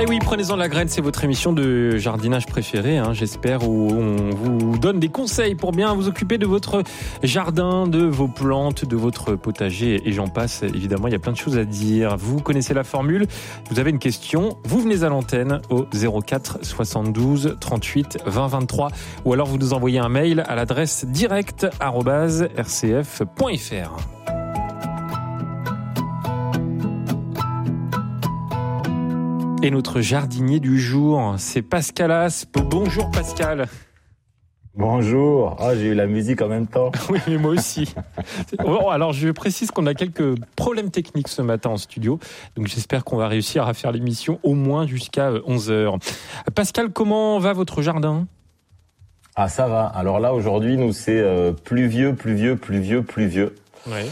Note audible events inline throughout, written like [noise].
Et oui, prenez-en la graine, c'est votre émission de jardinage préférée, hein, j'espère, où on vous donne des conseils pour bien vous occuper de votre jardin, de vos plantes, de votre potager, et j'en passe. Évidemment, il y a plein de choses à dire. Vous connaissez la formule, vous avez une question, vous venez à l'antenne au 04 72 38 20 23, ou alors vous nous envoyez un mail à l'adresse direct@rcf.fr. Et notre jardinier du jour, c'est Pascal Aspe. Bonjour Pascal. Bonjour. Ah, j'ai eu la musique en même temps. [laughs] Oui, mais moi aussi. Bon, alors, je précise qu'on a quelques problèmes techniques ce matin en studio. Donc, j'espère qu'on va réussir à faire l'émission au moins jusqu'à 11h. Pascal, comment va votre jardin? Ah, ça va. Alors là, aujourd'hui, nous, c'est euh, pluvieux, pluvieux, pluvieux, pluvieux. Oui.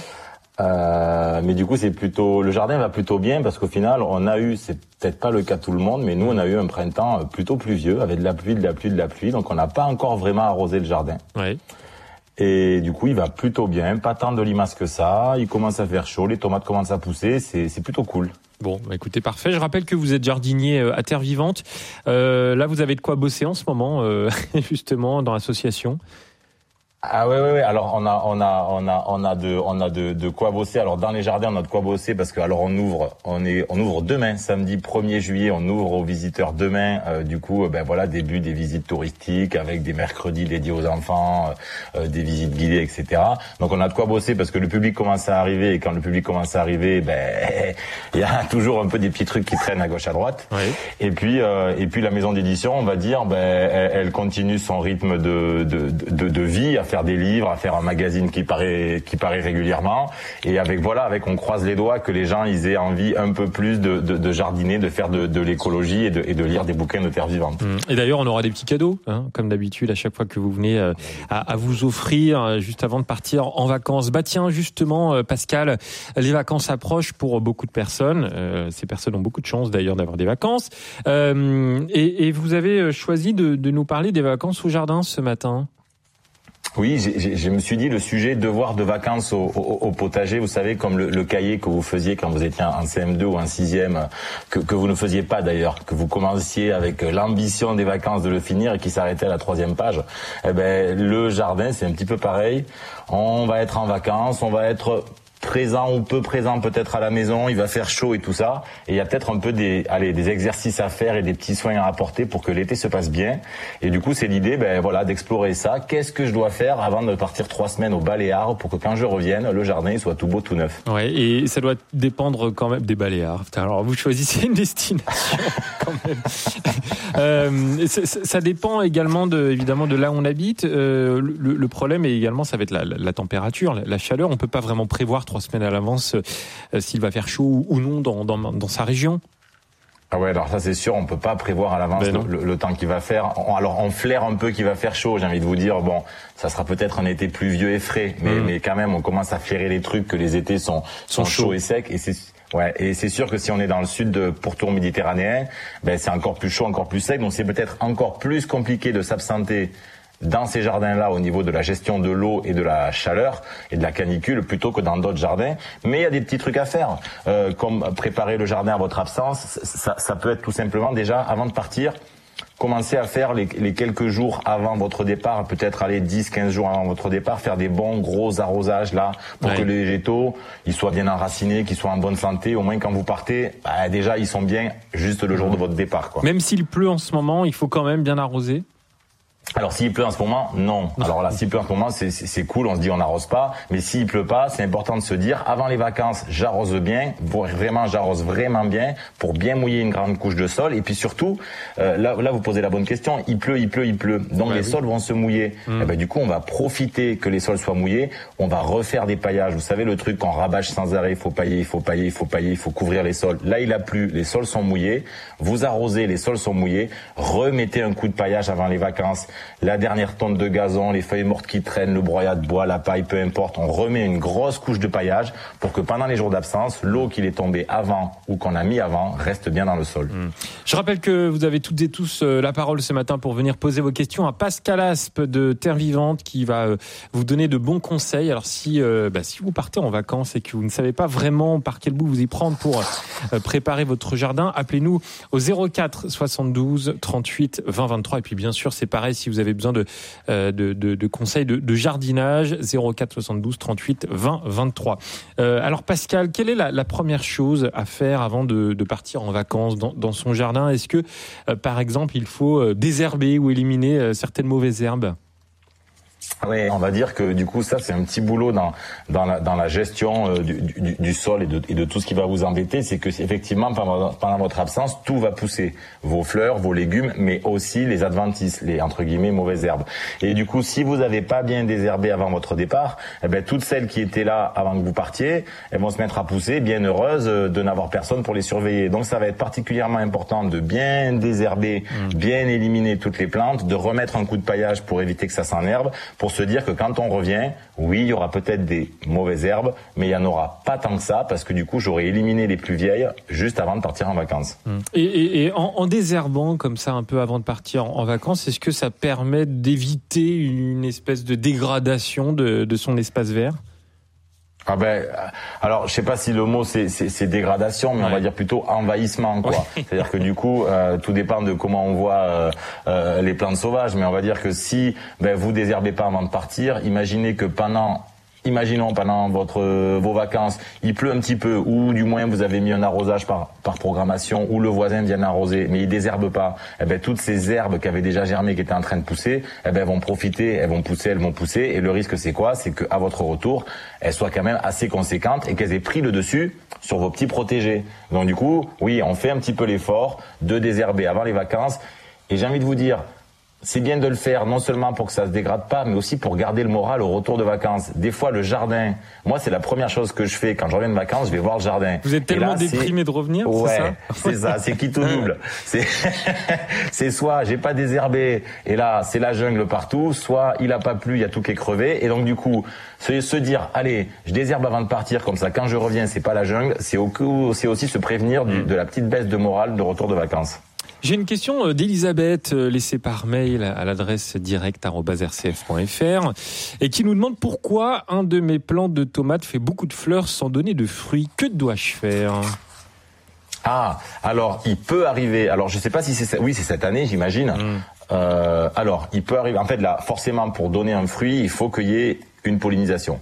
Euh, mais du coup, c'est plutôt le jardin va plutôt bien parce qu'au final, on a eu, c'est peut-être pas le cas de tout le monde, mais nous, on a eu un printemps plutôt pluvieux avec de la pluie, de la pluie, de la pluie. Donc, on n'a pas encore vraiment arrosé le jardin. Oui. Et du coup, il va plutôt bien, pas tant de limaces que ça. Il commence à faire chaud, les tomates commencent à pousser, c'est c'est plutôt cool. Bon, bah, écoutez, parfait. Je rappelle que vous êtes jardinier euh, à Terre Vivante. Euh, là, vous avez de quoi bosser en ce moment, euh, [laughs] justement, dans l'association. Ah ouais ouais ouais. Alors on a on a on a on a de on a de, de quoi bosser. Alors dans les jardins on a de quoi bosser parce que alors on ouvre on est on ouvre demain samedi 1er juillet. On ouvre aux visiteurs demain euh, du coup euh, ben voilà début des visites touristiques avec des mercredis dédiés aux enfants euh, des visites guidées etc donc on a de quoi bosser parce que le public commence à arriver et quand le public commence à arriver ben [laughs] il y a toujours un peu des petits trucs qui traînent à gauche à droite. Oui. et puis euh, et puis la maison d'édition, on va dire, ben elle, elle continue son rythme de de, de de vie, à faire des livres, à faire un magazine qui paraît qui paraît régulièrement. Et avec voilà, avec on croise les doigts que les gens ils aient envie un peu plus de, de, de jardiner, de faire de, de l'écologie et et de lire des bouquins de terre vivante. Hum. Et d'ailleurs, on aura des petits cadeaux, hein, comme d'habitude, à chaque fois que vous venez euh, à, à vous offrir euh, juste avant de partir en vacances. Bah tiens, justement, euh, Pascal, les vacances approchent pour beaucoup de personnes. Euh, ces personnes ont beaucoup de chance d'ailleurs d'avoir des vacances. Euh, et, et vous avez choisi de nous parler des vacances au jardin ce matin. Oui, je me suis dit le sujet devoir de vacances au, au- au potager, vous savez, comme le, le cahier que vous faisiez quand vous étiez en CM2 ou en 6e, que, que vous ne faisiez pas d'ailleurs, que vous commenciez avec l'ambition des vacances de le finir et qui s'arrêtait à la troisième page. Eh ben, le jardin, c'est un petit peu pareil. On va être en vacances, on va être présent ou peu présent peut-être à la maison, il va faire chaud et tout ça, et il y a peut-être un peu des, allez, des exercices à faire et des petits soins à apporter pour que l'été se passe bien. Et du coup, c'est l'idée, ben voilà, d'explorer ça. Qu'est-ce que je dois faire avant de partir trois semaines au Baléares pour que quand je revienne, le jardin soit tout beau, tout neuf? Ouais, et ça doit dépendre quand même des Baléares. Alors, vous choisissez une destination [laughs] quand même. Euh, ça, dépend également de, évidemment, de là où on habite. Euh, le, problème est également, ça va être la température, la, la chaleur. On peut pas vraiment prévoir trois semaines à l'avance euh, s'il va faire chaud ou, non dans, dans, dans sa région. Ah ouais, alors ça c'est sûr, on peut pas prévoir à l'avance Ben le, temps qu'il va faire. Alors on flaire un peu qu'il va faire chaud. J'ai envie de vous dire, bon, ça sera peut-être un été pluvieux et frais, mais, Mm. mais quand même, on commence à flairer les trucs que les étés sont Sont sont, chauds. chauds et secs. Et c'est ouais, et c'est sûr que si on est dans le sud de pourtour méditerranéen, ben c'est encore plus chaud, encore plus sec. Donc c'est peut-être encore plus compliqué de s'absenter dans ces jardins-là au niveau de la gestion de l'eau et de la chaleur et de la canicule plutôt que dans d'autres jardins. Mais il y a des petits trucs à faire, euh, comme préparer le jardin à votre absence. Ça, ça peut être tout simplement déjà avant de partir. Commencez à faire les, les quelques jours avant votre départ, peut-être aller 10, 15 jours avant votre départ, faire des bons gros arrosages là, pour Ouais. que les végétaux, ils soient bien enracinés, qu'ils soient en bonne santé. Au moins quand vous partez, bah, déjà ils sont bien juste le jour de votre départ. Quoi. Même s'il pleut en ce moment, il faut quand même bien arroser. Alors s'il pleut en ce moment, non. Alors là, s'il pleut en ce moment, c'est- cool, on se dit on n'arrose pas. Mais s'il pleut pas, c'est important de se dire, avant les vacances, j'arrose bien, vraiment j'arrose vraiment bien, pour bien mouiller une grande couche de sol. Et puis surtout, euh, là, là vous posez la bonne question, il pleut, il pleut, il pleut. Donc Ouais, les oui. sols vont se mouiller. Eh ben, du coup, on va profiter que les sols soient mouillés, on va refaire des paillages. Vous savez le truc qu'on rabâche sans arrêt, il faut pailler, il faut pailler, il faut pailler, il faut couvrir les sols. Là, il a plu, les sols sont mouillés, vous arrosez, les sols sont mouillés, remettez un coup de paillage avant les vacances la dernière tonne de gazon, les feuilles mortes qui traînent, le broyat de bois, la paille, peu importe. On remet une grosse couche de paillage pour que pendant les jours d'absence, l'eau qui est tombée avant ou qu'on a mis avant reste bien dans le sol. Mmh. Je rappelle que vous avez toutes et tous euh, la parole ce matin pour venir poser vos questions à Pascal Aspe de Terre Vivante qui va euh, vous donner de bons conseils. Alors si, euh, bah, si vous partez en vacances et que vous ne savez pas vraiment par quel bout vous y prendre pour préparer votre jardin, appelez-nous au 04 72 38 20 23. Et puis bien sûr, c'est pareil si vous avez besoin de, de, conseils de, jardinage, 04 72 38 20 23. alors Pascal, quelle est la, première chose à faire avant de, partir en vacances dans, dans son jardin? Est-ce que, par exemple, il faut désherber ou éliminer certaines mauvaises herbes? Oui, on va dire que du coup ça c'est un petit boulot dans dans la, dans la gestion euh, du, du, du, sol et de, et de tout ce qui va vous embêter, c'est que effectivement pendant, pendant votre absence tout va pousser, vos fleurs, vos légumes, mais aussi les adventices, les entre guillemets mauvaises herbes. Et du coup si vous n'avez pas bien désherbé avant votre départ, eh ben toutes celles qui étaient là avant que vous partiez, elles vont se mettre à pousser, bien heureuses euh, de n'avoir personne pour les surveiller. Donc ça va être particulièrement important de bien désherber, mmh. bien éliminer toutes les plantes, de remettre un coup de paillage pour éviter que ça s'enherbe pour se dire que quand on revient, oui, il y aura peut-être des mauvaises herbes, mais il n'y en aura pas tant que ça, parce que du coup, j'aurai éliminé les plus vieilles juste avant de partir en vacances. Mmh. Et, en, désherbant comme ça un peu avant de partir en, vacances, est-ce que ça permet d'éviter une espèce de dégradation de son espace vert? Ah ben, alors je sais pas si le mot c'est dégradation, mais on va dire plutôt envahissement, quoi. C'est-à-dire que du coup, euh, tout dépend de comment on voit euh, euh, les plantes sauvages, mais on va dire que si ben, vous désherbez pas avant de partir, imaginez que pendant imaginons pendant votre vos vacances, il pleut un petit peu, ou du moins vous avez mis un arrosage par, par programmation, ou le voisin vient arroser, mais il désherbe pas, eh ben toutes ces herbes qui avaient déjà germé, qui étaient en train de pousser, eh ben vont profiter, elles vont pousser, elles vont pousser, et le risque c'est quoi? C'est qu'à votre retour, elles soient quand même assez conséquentes et qu'elles aient pris le dessus sur vos petits protégés. Donc du coup, oui, on fait un petit peu l'effort de désherber avant les vacances, et j'ai envie de vous dire, c'est bien de le faire non seulement pour que ça se dégrade pas, mais aussi pour garder le moral au retour de vacances. Des fois, le jardin, moi, c'est la première chose que je fais quand je reviens de vacances, je vais voir le jardin. Vous êtes tellement déprimé de revenir, ouais, [laughs] c'est ça, c'est qui tout double. C'est, [laughs] c'est soit j'ai pas désherbé et là c'est la jungle partout, soit il a pas plu, il y a tout qui est crevé et donc du coup se, se dire allez, je désherbe avant de partir comme ça, quand je reviens c'est pas la jungle, c'est aussi se prévenir mm. de la petite baisse de morale de retour de vacances. J'ai une question euh, d'Elisabeth euh, laissée par mail à l'adresse direct.rcf.fr et qui nous demande pourquoi un de mes plants de tomates fait beaucoup de fleurs sans donner de fruits. Que dois-je faire? Ah, alors il peut arriver. Alors je ne sais pas si c'est oui c'est cette année j'imagine. Mm. Euh, alors il peut arriver. En fait là forcément pour donner un fruit il faut qu'il y ait une pollinisation.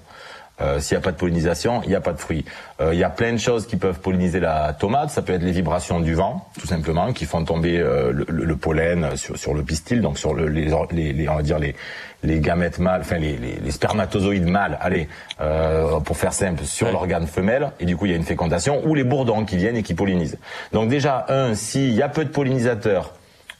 Euh, S'il n'y a pas de pollinisation, il n'y a pas de fruits. Euh, il y a plein de choses qui peuvent polliniser la tomate. Ça peut être les vibrations du vent, tout simplement, qui font tomber euh, le, le, pollen sur, sur, le pistil, donc sur le, les, les, on va dire les, les gamètes mâles, enfin les, les, spermatozoïdes mâles, allez, euh, pour faire simple, sur l'organe femelle, et du coup il y a une fécondation, ou les bourdons qui viennent et qui pollinisent. Donc déjà, un, s'il y a peu de pollinisateurs,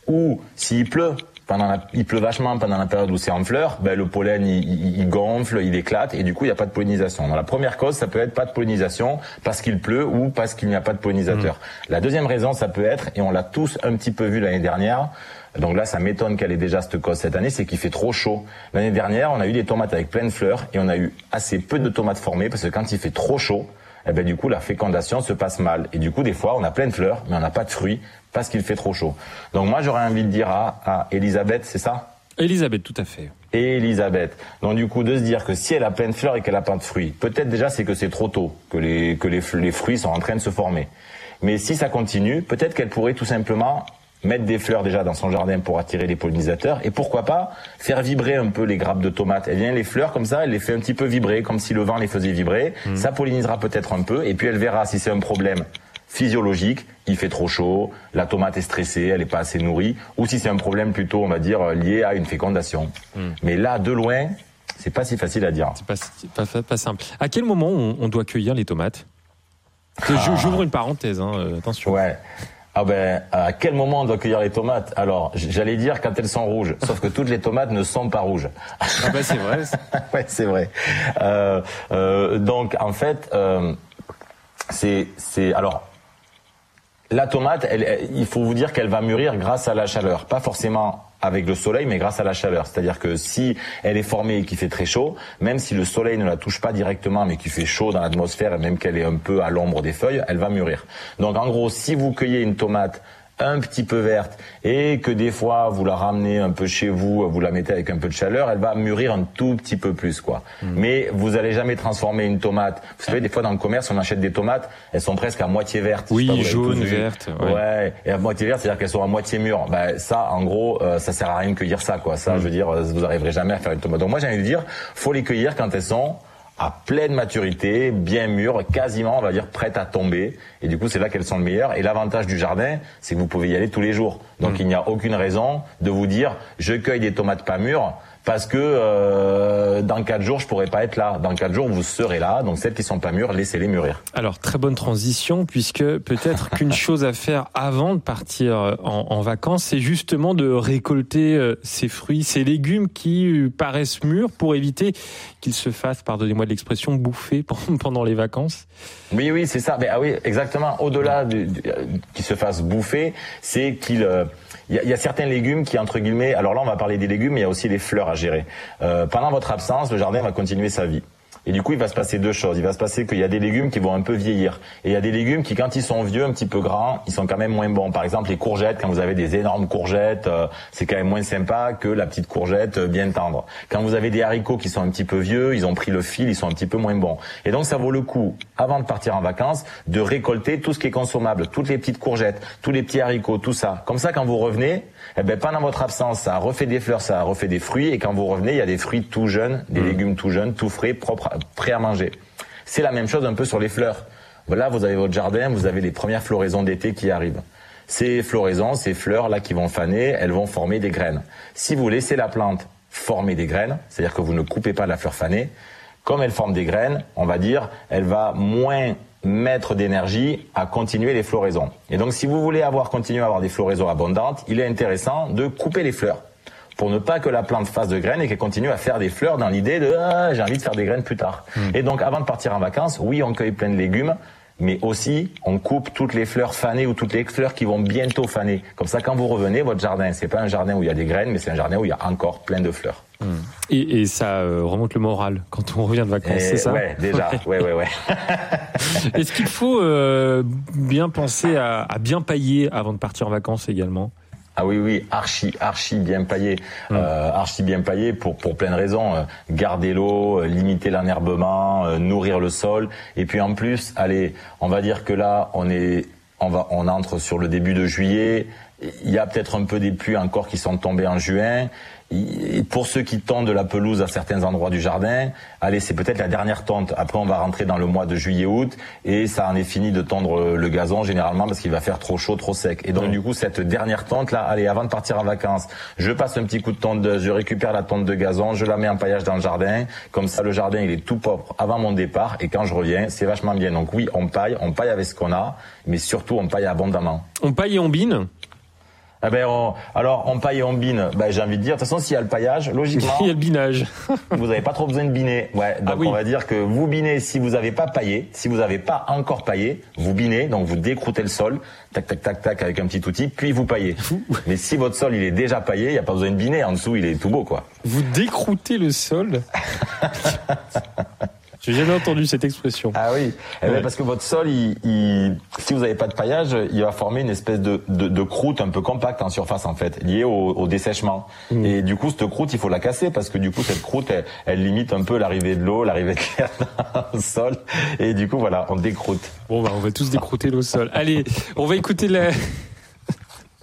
ou s'il pleut, pendant il pleut vachement pendant la période où c'est en fleurs, ben, le pollen il, il, gonfle, il éclate et du coup il n'y a pas de pollinisation. Donc, la première cause, ça peut être pas de pollinisation parce qu'il pleut ou parce qu'il n'y a pas de pollinisateur. Mmh. La deuxième raison, ça peut être, et on l'a tous un petit peu vu l'année dernière, donc là ça m'étonne qu'elle ait déjà cette cause cette année, c'est qu'il fait trop chaud. L'année dernière, on a eu des tomates avec plein de fleurs et on a eu assez peu de tomates formées parce que quand il fait trop chaud, eh ben du coup la fécondation se passe mal et du coup des fois on a plein de fleurs mais on n'a pas de fruits parce qu'il fait trop chaud. Donc moi j'aurais envie de dire à, Elisabeth, c'est ça? Elisabeth, tout à fait. Et Elisabeth. Donc du coup de se dire que si elle a plein de fleurs et qu'elle a pas de fruits, peut-être déjà c'est que c'est trop tôt, que les que les, les fruits sont en train de se former. Mais si ça continue, peut-être qu'elle pourrait tout simplement mettre des fleurs déjà dans son jardin pour attirer les pollinisateurs et pourquoi pas faire vibrer un peu les grappes de tomates. Elle vient les fleurs comme ça, elle les fait un petit peu vibrer comme si le vent les faisait vibrer. Mmh. Ça pollinisera peut-être un peu et puis elle verra si c'est un problème physiologique, il fait trop chaud, la tomate est stressée, elle n'est pas assez nourrie, ou si c'est un problème plutôt, on va dire, lié à une fécondation. Hmm. Mais là, de loin, c'est pas si facile à dire. C'est pas, pas, simple. À quel moment on, doit cueillir les tomates? Ah. J'ouvre une parenthèse, hein, euh, attention. Ouais. Ah ben, à quel moment on doit cueillir les tomates? Alors, j'allais dire quand elles sont rouges, sauf que toutes les tomates ne sont pas rouges. Ah ben c'est vrai. [laughs] ouais, c'est vrai. Euh, euh, donc, en fait, euh, c'est, c'est, alors, la tomate, il faut vous dire qu'elle va mûrir grâce à la chaleur, pas forcément avec le soleil, mais grâce à la chaleur. C'est-à-dire que si elle est formée et qu'il fait très chaud, même si le soleil ne la touche pas directement, mais qu'il fait chaud dans l'atmosphère, et même qu'elle est un peu à l'ombre des feuilles, elle va mûrir. Donc en gros, si vous cueillez une tomate un petit peu verte et que des fois vous la ramenez un peu chez vous, vous la mettez avec un peu de chaleur, elle va mûrir un tout petit peu plus quoi. Hmm. Mais vous allez jamais transformer une tomate. Vous savez des fois dans le commerce on achète des tomates, elles sont presque à moitié vertes. Oui, jaune, verte. Ouais. et à moitié verte, c'est-à-dire qu'elles sont à moitié mûres. Ben, ça en gros, euh, ça sert à rien de cueillir ça quoi. Ça, hmm. je veux dire, vous arriverez jamais à faire une tomate. Donc moi j'ai envie de dire, faut les cueillir quand elles sont à pleine maturité, bien mûres, quasiment, on va dire, prêtes à tomber. Et du coup, c'est là qu'elles sont le meilleures. Et l'avantage du jardin, c'est que vous pouvez y aller tous les jours. Donc, mm. il n'y a aucune raison de vous dire, je cueille des tomates pas mûres parce que euh, dans quatre jours je pourrais pas être là. Dans quatre jours vous serez là. Donc celles qui sont pas mûres, laissez-les mûrir. Alors très bonne transition puisque peut-être [laughs] qu'une chose à faire avant de partir en, en vacances, c'est justement de récolter euh, ces fruits, ces légumes qui euh, paraissent mûrs pour éviter qu'ils se fassent, pardonnez-moi de l'expression, bouffer [laughs] pendant les vacances. Oui, oui, c'est ça. Mais ah oui, exactement. Au-delà de, qu'ils se fassent bouffer, c'est qu'il il y, a certains légumes qui, entre guillemets, alors là on va parler des légumes, mais il y a aussi les fleurs gérer. Euh, pendant votre absence, le jardin va continuer sa vie. Et du coup, il va se passer deux choses. Il va se passer qu'il y a des légumes qui vont un peu vieillir. Et il y a des légumes qui, quand ils sont vieux, un petit peu grands, ils sont quand même moins bons. Par exemple, les courgettes, quand vous avez des énormes courgettes, euh, c'est quand même moins sympa que la petite courgette euh, bien tendre. Quand vous avez des haricots qui sont un petit peu vieux, ils ont pris le fil, ils sont un petit peu moins bons. Et donc, ça vaut le coup, avant de partir en vacances, de récolter tout ce qui est consommable, toutes les petites courgettes, tous les petits haricots, tout ça. Comme ça, quand vous revenez, eh ben, pendant votre absence, ça a refait des fleurs, ça a refait des fruits. Et quand vous revenez, il y a des fruits tout jeunes, des mmh. légumes tout jeunes, tout frais, propres, prêts à manger. C'est la même chose un peu sur les fleurs. Voilà, vous avez votre jardin, vous avez les premières floraisons d'été qui arrivent. Ces floraisons, ces fleurs là qui vont faner, elles vont former des graines. Si vous laissez la plante former des graines, c'est-à-dire que vous ne coupez pas la fleur fanée, comme elle forme des graines, on va dire, elle va moins mettre d'énergie à continuer les floraisons. Et donc si vous voulez avoir continué à avoir des floraisons abondantes, il est intéressant de couper les fleurs pour ne pas que la plante fasse de graines et qu'elle continue à faire des fleurs dans l'idée de ah, j'ai envie de faire des graines plus tard. Hmm. Et donc avant de partir en vacances, oui, on cueille plein de légumes, mais aussi on coupe toutes les fleurs fanées ou toutes les fleurs qui vont bientôt faner. Comme ça, quand vous revenez, votre jardin, c'est pas un jardin où il y a des graines, mais c'est un jardin où il y a encore plein de fleurs. Hmm. Et, et, ça euh, remonte le moral quand on revient de vacances, c'est ça Ouais, déjà. ouais, ouais, ouais. [laughs] Est-ce qu'il faut euh, bien penser à, à bien pailler avant de partir en vacances également? Ah oui, oui, archi, archi bien paillé, hmm. euh, archi bien paillé pour pour plein de raisons. Euh, garder l'eau, limiter l'enherbement, nourrir le sol, et puis en plus, allez, on va dire que là, on est, on va, on entre sur le début de juillet. Il y a peut-être un peu des pluies encore qui sont tombées en juin pour ceux qui tondent de la pelouse à certains endroits du jardin, allez, c'est peut-être la dernière tonte. Après, on va rentrer dans le mois de juillet-août et ça en est fini de tondre le gazon généralement parce qu'il va faire trop chaud, trop sec. Et donc, du coup, cette dernière tonte là, allez, avant de partir en vacances, je passe un petit coup de tondeuse, je récupère la tonte de gazon, je la mets en paillage dans le jardin. Comme ça, le jardin, il est tout propre avant mon départ et quand je reviens, c'est vachement bien. Donc oui, on paille, on paille avec ce qu'on a, mais surtout, on paille abondamment. On paille et on bine? Eh ben, alors, on paille et on bine. Ben, j'ai envie de dire, de toute façon, s'il y a le paillage, logiquement. [laughs] il y a le binage. [laughs] vous n'avez pas trop besoin de biner. Ouais. Ah donc, on va dire que vous binez si vous n'avez pas paillé. Si vous n'avez pas encore paillé, vous binez. Donc, vous décroutez le sol. Tac, tac, tac, tac, avec un petit outil. Puis, vous paillez. [laughs] Mais si votre sol, il est déjà paillé, il n'y a pas besoin de biner. En dessous, il est tout beau, quoi. Vous décroutez le sol? J'ai jamais entendu cette expression. Ah oui, eh ben, parce que votre sol, il, si vous n'avez pas de paillage, il va former une espèce de, de, de, croûte un peu compacte en surface en fait, liée au, au dessèchement. Mm. Et du coup, cette croûte, il faut la casser parce que du coup, cette croûte, elle, elle limite un peu l'arrivée de l'eau, l'arrivée de l'air [laughs] dans le sol. Et du coup, voilà, on décroute. Bon, bah, on va tous décrouter le sol. Allez, on va écouter la...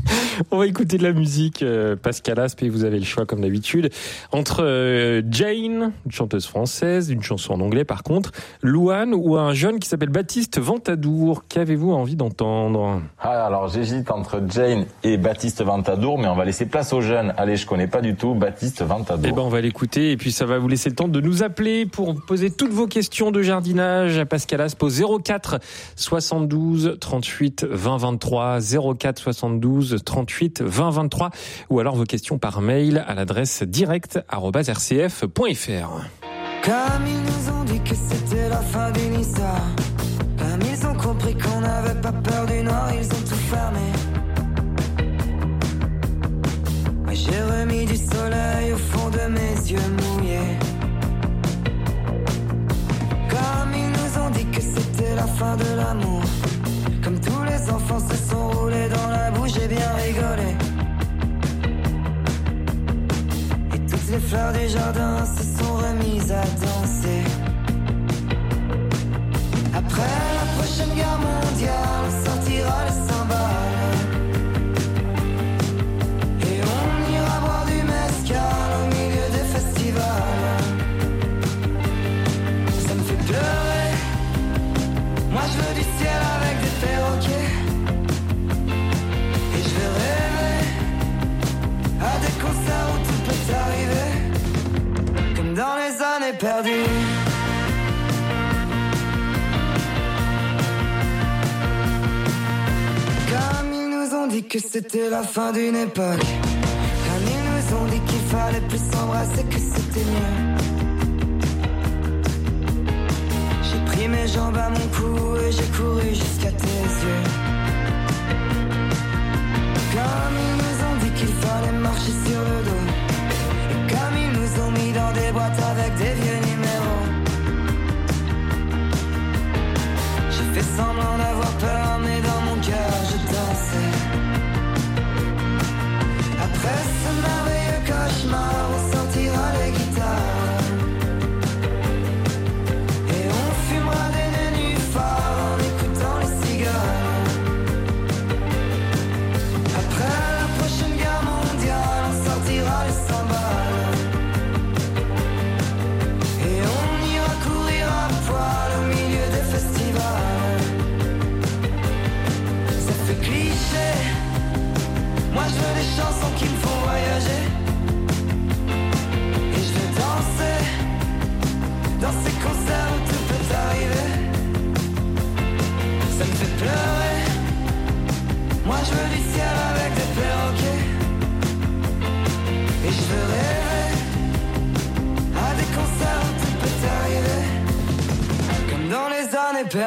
[laughs] On va écouter de la musique. Euh, Pascal Aspe, et vous avez le choix comme d'habitude. Entre euh, Jane, une chanteuse française, une chanson en anglais par contre, Louane ou un jeune qui s'appelle Baptiste Ventadour. Qu'avez-vous envie d'entendre? Ah, Alors j'hésite entre Jane et Baptiste Ventadour, mais on va laisser place aux jeunes. Allez, je connais pas du tout Baptiste Ventadour. Eh ben on va l'écouter et puis ça va vous laisser le temps de nous appeler pour poser toutes vos questions de jardinage à Pascal Aspe au 04 72 38 20 23 04 72 38 20 23 ou alors vos questions par mail à l'adresse direct@rcf.fr. Comme ils nous ont dit que c'était la fin histoire, comme ils ont compris qu'on n'avait pas peur du noir, ils ont tout fermé. j'ai remis du soleil au fond de mes yeux mouillés. Comme ils nous ont dit que c'était la fin de l'amour. Les enfants se sont roulés dans la bouche, j'ai bien rigolé. Et toutes les fleurs du jardin se sont remises à danser. Après la prochaine guerre mondiale, on sortira les cymbales. Perdues. Comme ils nous ont dit que c'était la fin d'une époque. Comme ils nous ont dit qu'il fallait plus s'embrasser, que c'était mieux. J'ai pris mes jambes à mon cou et j'ai couru jusqu'à tes yeux. Comme ils nous ont dit qu'il fallait marcher sur dans des boîtes avec des vieux numéros. J'ai fait semblant d'avoir peur, mais dans mon cœur je dansais. Après ce merveilleux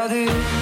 années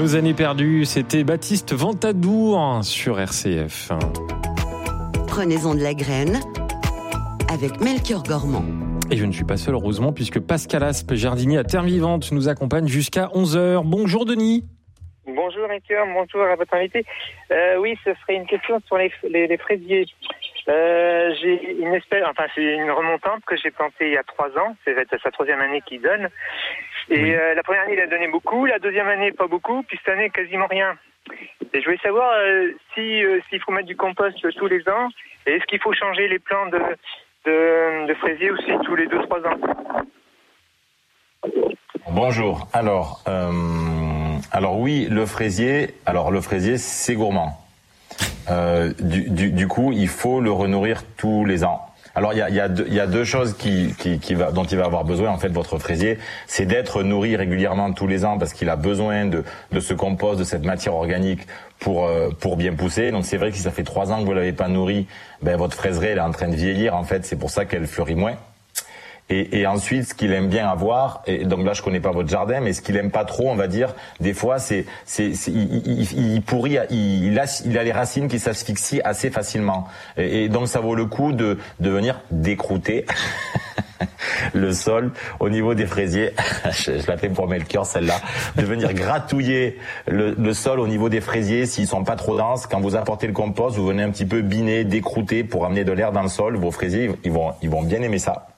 Nos années perdues, c'était Baptiste Ventadour sur RCF. Prenez-en de la graine avec Melchior Gormand. Et je ne suis pas seul, heureusement, puisque Pascal Aspe, jardinier à Terre Vivante, nous accompagne jusqu'à 11h. Bonjour Denis. Bonjour Melchior, bonjour à votre invité. Euh, oui, ce serait une question sur les, les, les fraisiers. Euh, j'ai une espèce, enfin c'est une remontante que j'ai plantée il y a trois ans. C'est sa troisième année qui donne. Et Oui. euh, la première année, il a donné beaucoup. La deuxième année, pas beaucoup. Puis cette année, quasiment rien. Et je voulais savoir euh, si euh, s'il faut mettre du compost tous les ans. Et est-ce qu'il faut changer les plants de de, de fraisier aussi tous les deux trois ans? Bonjour. Alors, euh, alors oui, le fraisier. Alors le fraisier, c'est gourmand. Euh, du, du, du coup, il faut le renourrir tous les ans. Alors il y a, y, a y a deux choses qui, qui, qui va, dont il va avoir besoin en fait votre fraisier, c'est d'être nourri régulièrement tous les ans parce qu'il a besoin de, de ce compost, de cette matière organique pour euh, pour bien pousser. Donc c'est vrai que si ça fait trois ans que vous l'avez pas nourri, ben votre fraiserie elle est en train de vieillir en fait, c'est pour ça qu'elle fleurit moins. Et, et ensuite, ce qu'il aime bien avoir, et donc là je connais pas votre jardin, mais ce qu'il aime pas trop, on va dire, des fois, c'est, c'est, il, il- il pourrit, il, il a, il a les racines qui s'asphyxient assez facilement, et, et donc ça vaut le coup de, de venir décrouter [laughs] le sol au niveau des fraisiers. [laughs] je, je la fais pour Melchior celle-là, de venir gratouiller le, le sol au niveau des fraisiers s'ils sont pas trop denses. Quand vous apportez le compost, vous venez un petit peu biner, décrouter pour amener de l'air dans le sol. Vos fraisiers, ils vont, ils vont bien aimer ça.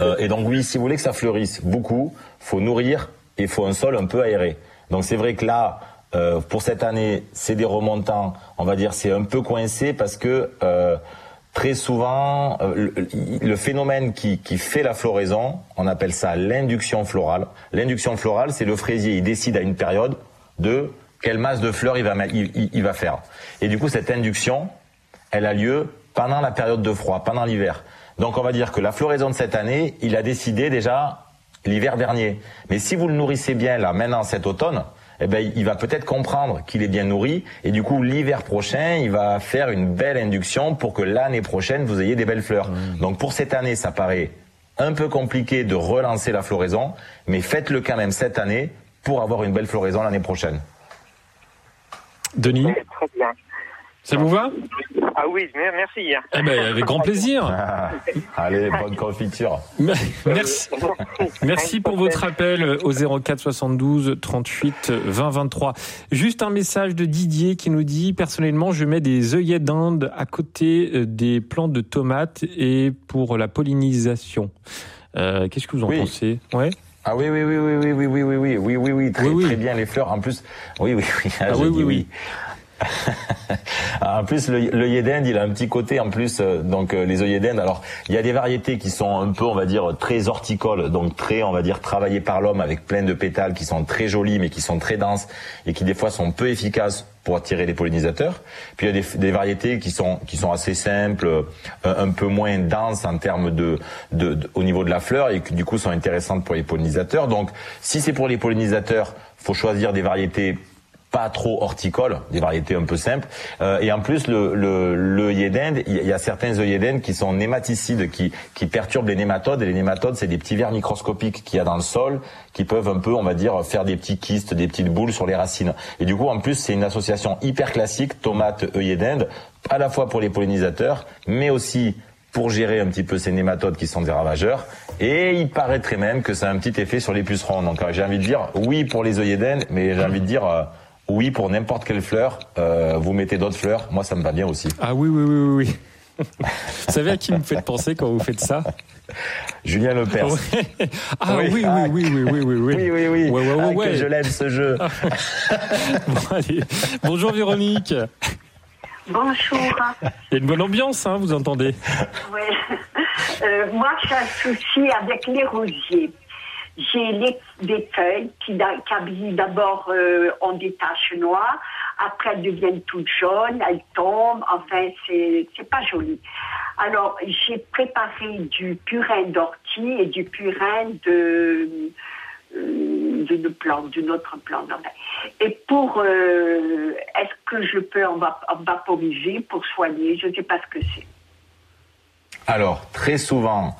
Euh, et donc oui, si vous voulez que ça fleurisse beaucoup, faut nourrir et faut un sol un peu aéré. Donc c'est vrai que là, euh, pour cette année, c'est des remontants, on va dire, c'est un peu coincé parce que euh, très souvent, le, phénomène qui, fait la floraison, on appelle ça l'induction florale. L'induction florale, c'est le fraisier, il décide à une période de quelle masse de fleurs il va faire. Et du coup, cette induction, elle a lieu pendant la période de froid, pendant l'hiver. Donc on va dire que la floraison de cette année, il a décidé déjà l'hiver dernier. Mais si vous le nourrissez bien là, maintenant cet automne, eh ben, il va peut-être comprendre qu'il est bien nourri et du coup l'hiver prochain, il va faire une belle induction pour que l'année prochaine vous ayez des belles fleurs. Mmh. Donc pour cette année, ça paraît un peu compliqué de relancer la floraison, mais faites-le quand même cette année pour avoir une belle floraison l'année prochaine. Denis? Ça vous va ah oui, merci. Eh ben, avec grand plaisir. allez, bonne confiture. Merci. Merci pour votre appel au 04 72 38 20 23. Juste un message de Didier qui nous dit personnellement, je mets des œillets d'Inde à côté euh, des plantes de tomates et pour la pollinisation. Euh, Qu'est-ce que vous en pensez Ouais. Ah oui oui oui oui oui oui oui oui oui oui oui oui très oui, très bien les fleurs en plus oui oui oui ah, oui, oui, oui. En plus, l'œillet d'Inde, il a un petit côté en plus. Euh, donc euh, les œillets d'Inde. Alors, il y a des variétés qui sont un peu, on va dire, très horticoles, donc très, on va dire, travaillées par l'homme, avec plein de pétales, qui sont très jolis, mais qui sont très denses et qui des fois sont peu efficaces pour attirer les pollinisateurs. Puis il y a des, des variétés qui sont qui sont assez simples, euh, un, peu moins denses en termes de, de, au niveau de la fleur et qui du coup sont intéressantes pour les pollinisateurs. Donc, si c'est pour les pollinisateurs, faut choisir des variétés pas trop horticoles, des variétés un peu simples. Euh, et en plus, le, le, d'Inde, il y a certains œillets d'Inde qui sont nématicides, qui, qui perturbent les nématodes. Et les nématodes, c'est des petits vers microscopiques qu'il y a dans le sol, qui peuvent un peu, on va dire, faire des petits kystes, des petites boules sur les racines. Et du coup, en plus, c'est une association hyper classique, tomate, œillet d'Inde, à la fois pour les pollinisateurs, mais aussi pour gérer un petit peu ces nématodes qui sont des ravageurs. Et il paraîtrait même que ça a un petit effet sur les pucerons. Donc euh, j'ai envie de dire oui pour les œillets d'Inde, mais j'ai envie de dire... Euh, oui, pour n'importe quelle fleur, euh, vous mettez d'autres fleurs. Moi, ça me va bien aussi. Ah oui, oui, oui, oui. [laughs] vous savez à qui vous faites penser quand vous faites ça Julien Lepers. [laughs] Ah oui, oui, oui, oui, oui, oui, oui. Oui, oui, oui. Ouais, ouais, ouais, ah, je l'aime ce jeu. [laughs] bon, allez. Bonjour Véronique. Bonjour. Il y a une bonne ambiance, hein, vous entendez Oui. Euh, moi, j'ai un souci avec les rosiers j'ai des feuilles qui, qui d'abord euh, ont des taches noires, après elles deviennent toutes jaunes, elles tombent, enfin c'est pas joli. Alors j'ai préparé du purin d'ortie et du purin de euh, d'une plante, d'une autre plante. Et pour, euh, est-ce que je peux en, vaporiser pour soigner? Je ne sais pas ce que c'est. Alors, très souvent,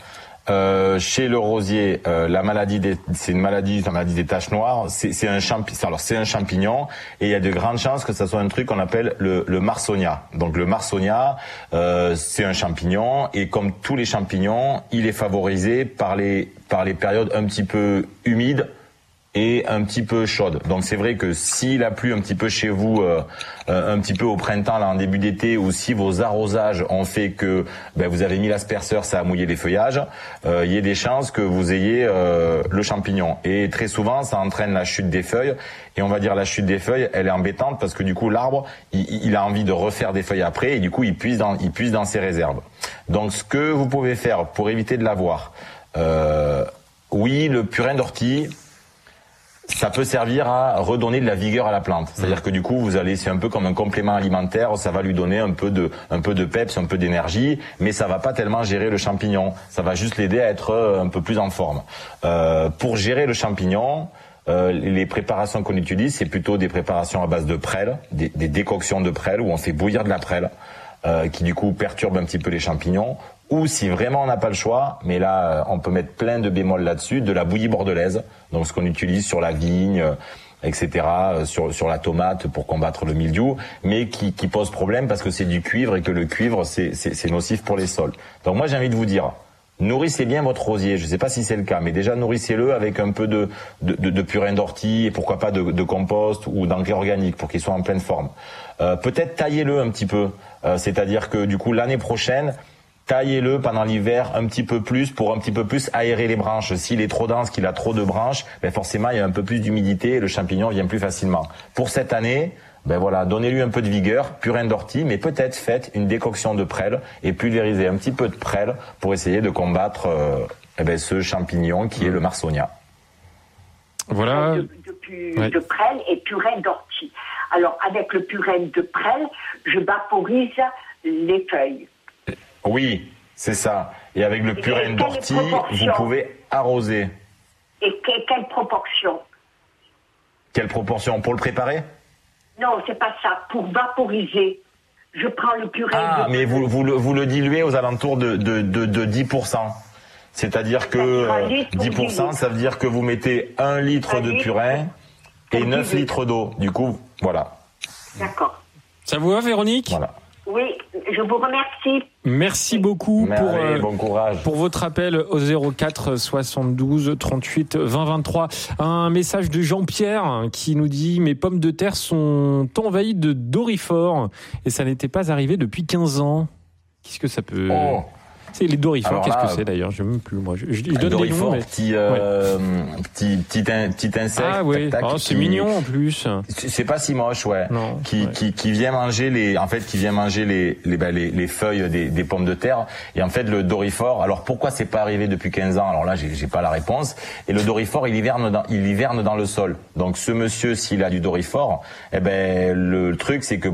euh, chez le rosier, euh, la maladie, c'est une maladie, la maladie des taches noires. C'est un champignon. Alors c'est un champignon et il y a de grandes chances que ça soit un truc qu'on appelle le, le marsonia. Donc le marsonia, euh, c'est un champignon et comme tous les champignons, il est favorisé par les par les périodes un petit peu humides et un petit peu chaude. Donc c'est vrai que s'il a plu un petit peu chez vous, euh, euh, un petit peu au printemps, là en début d'été, ou si vos arrosages ont fait que ben, vous avez mis l'asperceur, ça a mouillé les feuillages, euh, il y a des chances que vous ayez le champignon. Et très souvent, ça entraîne la chute des feuilles. Et on va dire la chute des feuilles, elle est embêtante parce que du coup l'arbre, il, il, a envie de refaire des feuilles après, et du coup il puise dans, il puise dans ses réserves. Donc ce que vous pouvez faire pour éviter de l'avoir, oui, le purin d'ortie ça peut servir à redonner de la vigueur à la plante. C'est-à-dire que du coup, vous allez, c'est un peu comme un complément alimentaire, ça va lui donner un peu de, un peu de peps, un peu d'énergie, mais ça va pas tellement gérer le champignon. Ça va juste l'aider à être euh, un peu plus en forme. Euh, pour gérer le champignon, euh, les préparations qu'on utilise, c'est plutôt des préparations à base de prêle, des, des décoctions de prêle où on fait bouillir de la prêle. Euh, qui du coup perturbe un petit peu les champignons, ou si vraiment on n'a pas le choix, mais là euh, on peut mettre plein de bémols là-dessus, de la bouillie bordelaise, donc ce qu'on utilise sur la vigne, euh, etc., euh, sur, sur la tomate pour combattre le mildiou, mais qui, qui pose problème parce que c'est du cuivre et que le cuivre c'est nocif pour les sols. Donc moi j'ai envie de vous dire, nourrissez bien votre rosier. Je ne sais pas si c'est le cas, mais déjà nourrissez-le avec un peu de, de, de, purin d'ortie et pourquoi pas de, de compost ou d'engrais organique pour qu'il soit en pleine forme. Euh, Peut-être taillez-le un petit peu, c'est-à-dire que du coup l'année prochaine, taillez-le pendant l'hiver un petit peu plus pour un petit peu plus aérer les branches. S'il est trop dense, qu'il a trop de branches, ben forcément il y a un peu plus d'humidité et le champignon vient plus facilement. Pour cette année, ben voilà, donnez-lui un peu de vigueur, purin d'ortie, mais peut-être faites une décoction de prêle et pulvérisez un petit peu de prêle pour essayer de combattre euh, eh ben, ce champignon qui est le marsonia. Voilà. Ouais. de prêle et purin d'ortie. Alors, avec le purin de prêle, je vaporise les feuilles. Oui, c'est ça. Et avec le quelle d'ortie, vous pouvez arroser. Et que- quelle proportion Quelle proportion pour le préparer? Non, c'est pas ça. Pour vaporiser, je prends le purin Ah, de mais vous, vous, le, vous le diluez aux alentours de, de, de, de 10%. C'est-à-dire que Ça fera euh, litre ou 10%, dix ça veut dire que vous mettez un litre Un de litre purin et pour 9 dix litres d'eau. Du coup, voilà. D'accord. Ça vous va, Véronique? Voilà. Oui, je vous remercie. Merci beaucoup Mais pour, allez, euh, bon courage. pour votre appel au 04 72 38 20 23. Un message de Jean-Pierre qui nous dit Mes pommes de terre sont envahies de dorifort et ça n'était pas arrivé depuis 15 ans. Qu'est-ce que ça peut. Oh, C'est les dorifort, Alors qu'est-ce que c'est d'ailleurs Je ne sais même plus, moi. Je, je- donne des noms, mais. petit, euh, petit, petit, in- petit insecte. Ah oui, Oh, c'est mignon en plus. C'est pas si moche, ouais. Non, qui, ouais. qui, qui vient manger les, en fait, qui vient manger les, les, bah, les, les feuilles des, des pommes de terre. Et en fait, le dorifort. Alors pourquoi c'est pas arrivé depuis 15 ans? Alors là, j'ai pas la réponse. Et le dorifort, il hiverne dans, il hiverne dans le sol. Donc ce monsieur, s'il a du dorifort, eh ben le, truc, c'est que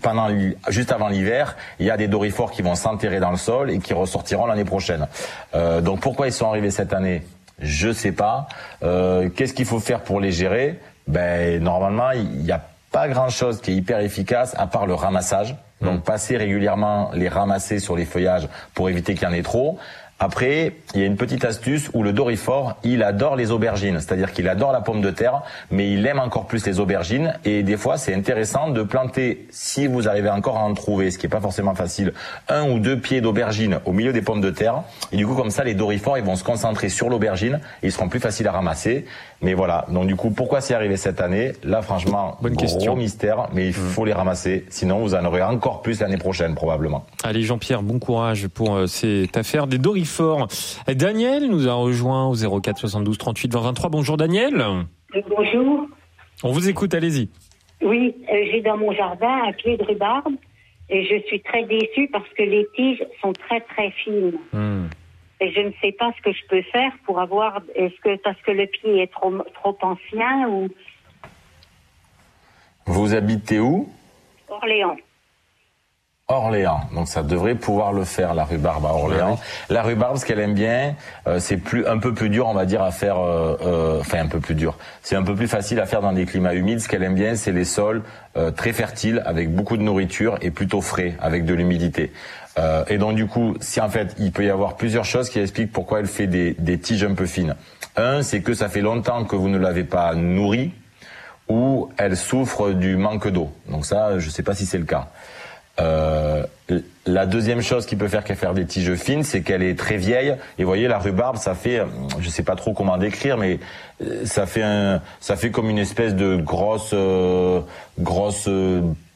pendant, juste avant l'hiver, il y a des dorifores qui vont s'enterrer dans le sol et qui ressortiront l'année prochaine. Euh, donc pourquoi ils sont arrivés cette année? Je sais pas. Euh, Qu'est-ce qu'il faut faire pour les gérer? Ben normalement, il n'y a pas grand-chose qui est hyper efficace à part le ramassage. Donc passer régulièrement les ramasser sur les feuillages pour éviter qu'il y en ait trop. Après, il y a une petite astuce où le dorifort, il adore les aubergines, c'est-à-dire qu'il adore la pomme de terre, mais il aime encore plus les aubergines. Et des fois, c'est intéressant de planter, si vous arrivez encore à en trouver, ce qui est pas forcément facile, un ou deux pieds d'aubergine au milieu des pommes de terre. Et du coup, comme ça, les dorifores, ils vont se concentrer sur l'aubergine et ils seront plus faciles à ramasser. Mais voilà. Donc du coup, pourquoi c'est arrivé cette année? Là, franchement, Bonne gros question. mystère, mais il faut les ramasser. Sinon, vous en aurez encore plus l'année prochaine, probablement. Allez Jean-Pierre, bon courage pour euh, cette affaire des dorifort. Daniel nous a rejoint au 04 72 38 20 23. Bonjour Daniel. Bonjour. On vous écoute, allez-y. Oui, euh, j'ai dans mon jardin un pied de rhubarbe et je suis très déçue parce que les tiges sont très très fines. Hmm. Et je ne sais pas ce que je peux faire pour avoir. Est-ce que parce que le pied est trop trop ancien ou Vous habitez où? Orléans Orléans. Donc ça devrait pouvoir le faire la rhubarbe à Orléans. La rhubarbe, ce qu'elle aime bien, euh, c'est plus un peu plus dur, on va dire, à faire. euh, euh, enfin un peu plus dur. C'est un peu plus facile à faire dans des climats humides. Ce qu'elle aime bien, c'est les sols euh, très fertiles avec beaucoup de nourriture et plutôt frais avec de l'humidité. Euh, et donc du coup, si en fait, il peut y avoir plusieurs choses qui expliquent pourquoi elle fait des, des tiges un peu fines. Un, c'est que ça fait longtemps que vous ne l'avez pas nourrie ou elle souffre du manque d'eau. Donc ça, je ne sais pas si c'est le cas. Euh, la deuxième chose qui peut faire qu'elle faire des tiges fines, c'est qu'elle est très vieille. Et vous voyez, la rhubarbe, ça fait, euh, je sais pas trop comment décrire, mais euh, ça fait un, ça fait comme une espèce de grosse, grosse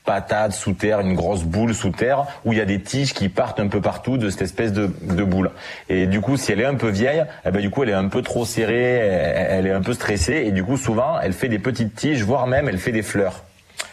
patate sous terre, une grosse boule sous terre, où il y a des tiges qui partent un peu partout de cette espèce de, boule. Et du coup, si elle est un peu vieille, eh ben du coup, elle est un peu trop serrée, elle est un peu stressée, et du coup, souvent, elle fait des petites tiges, voire même, elle fait des fleurs.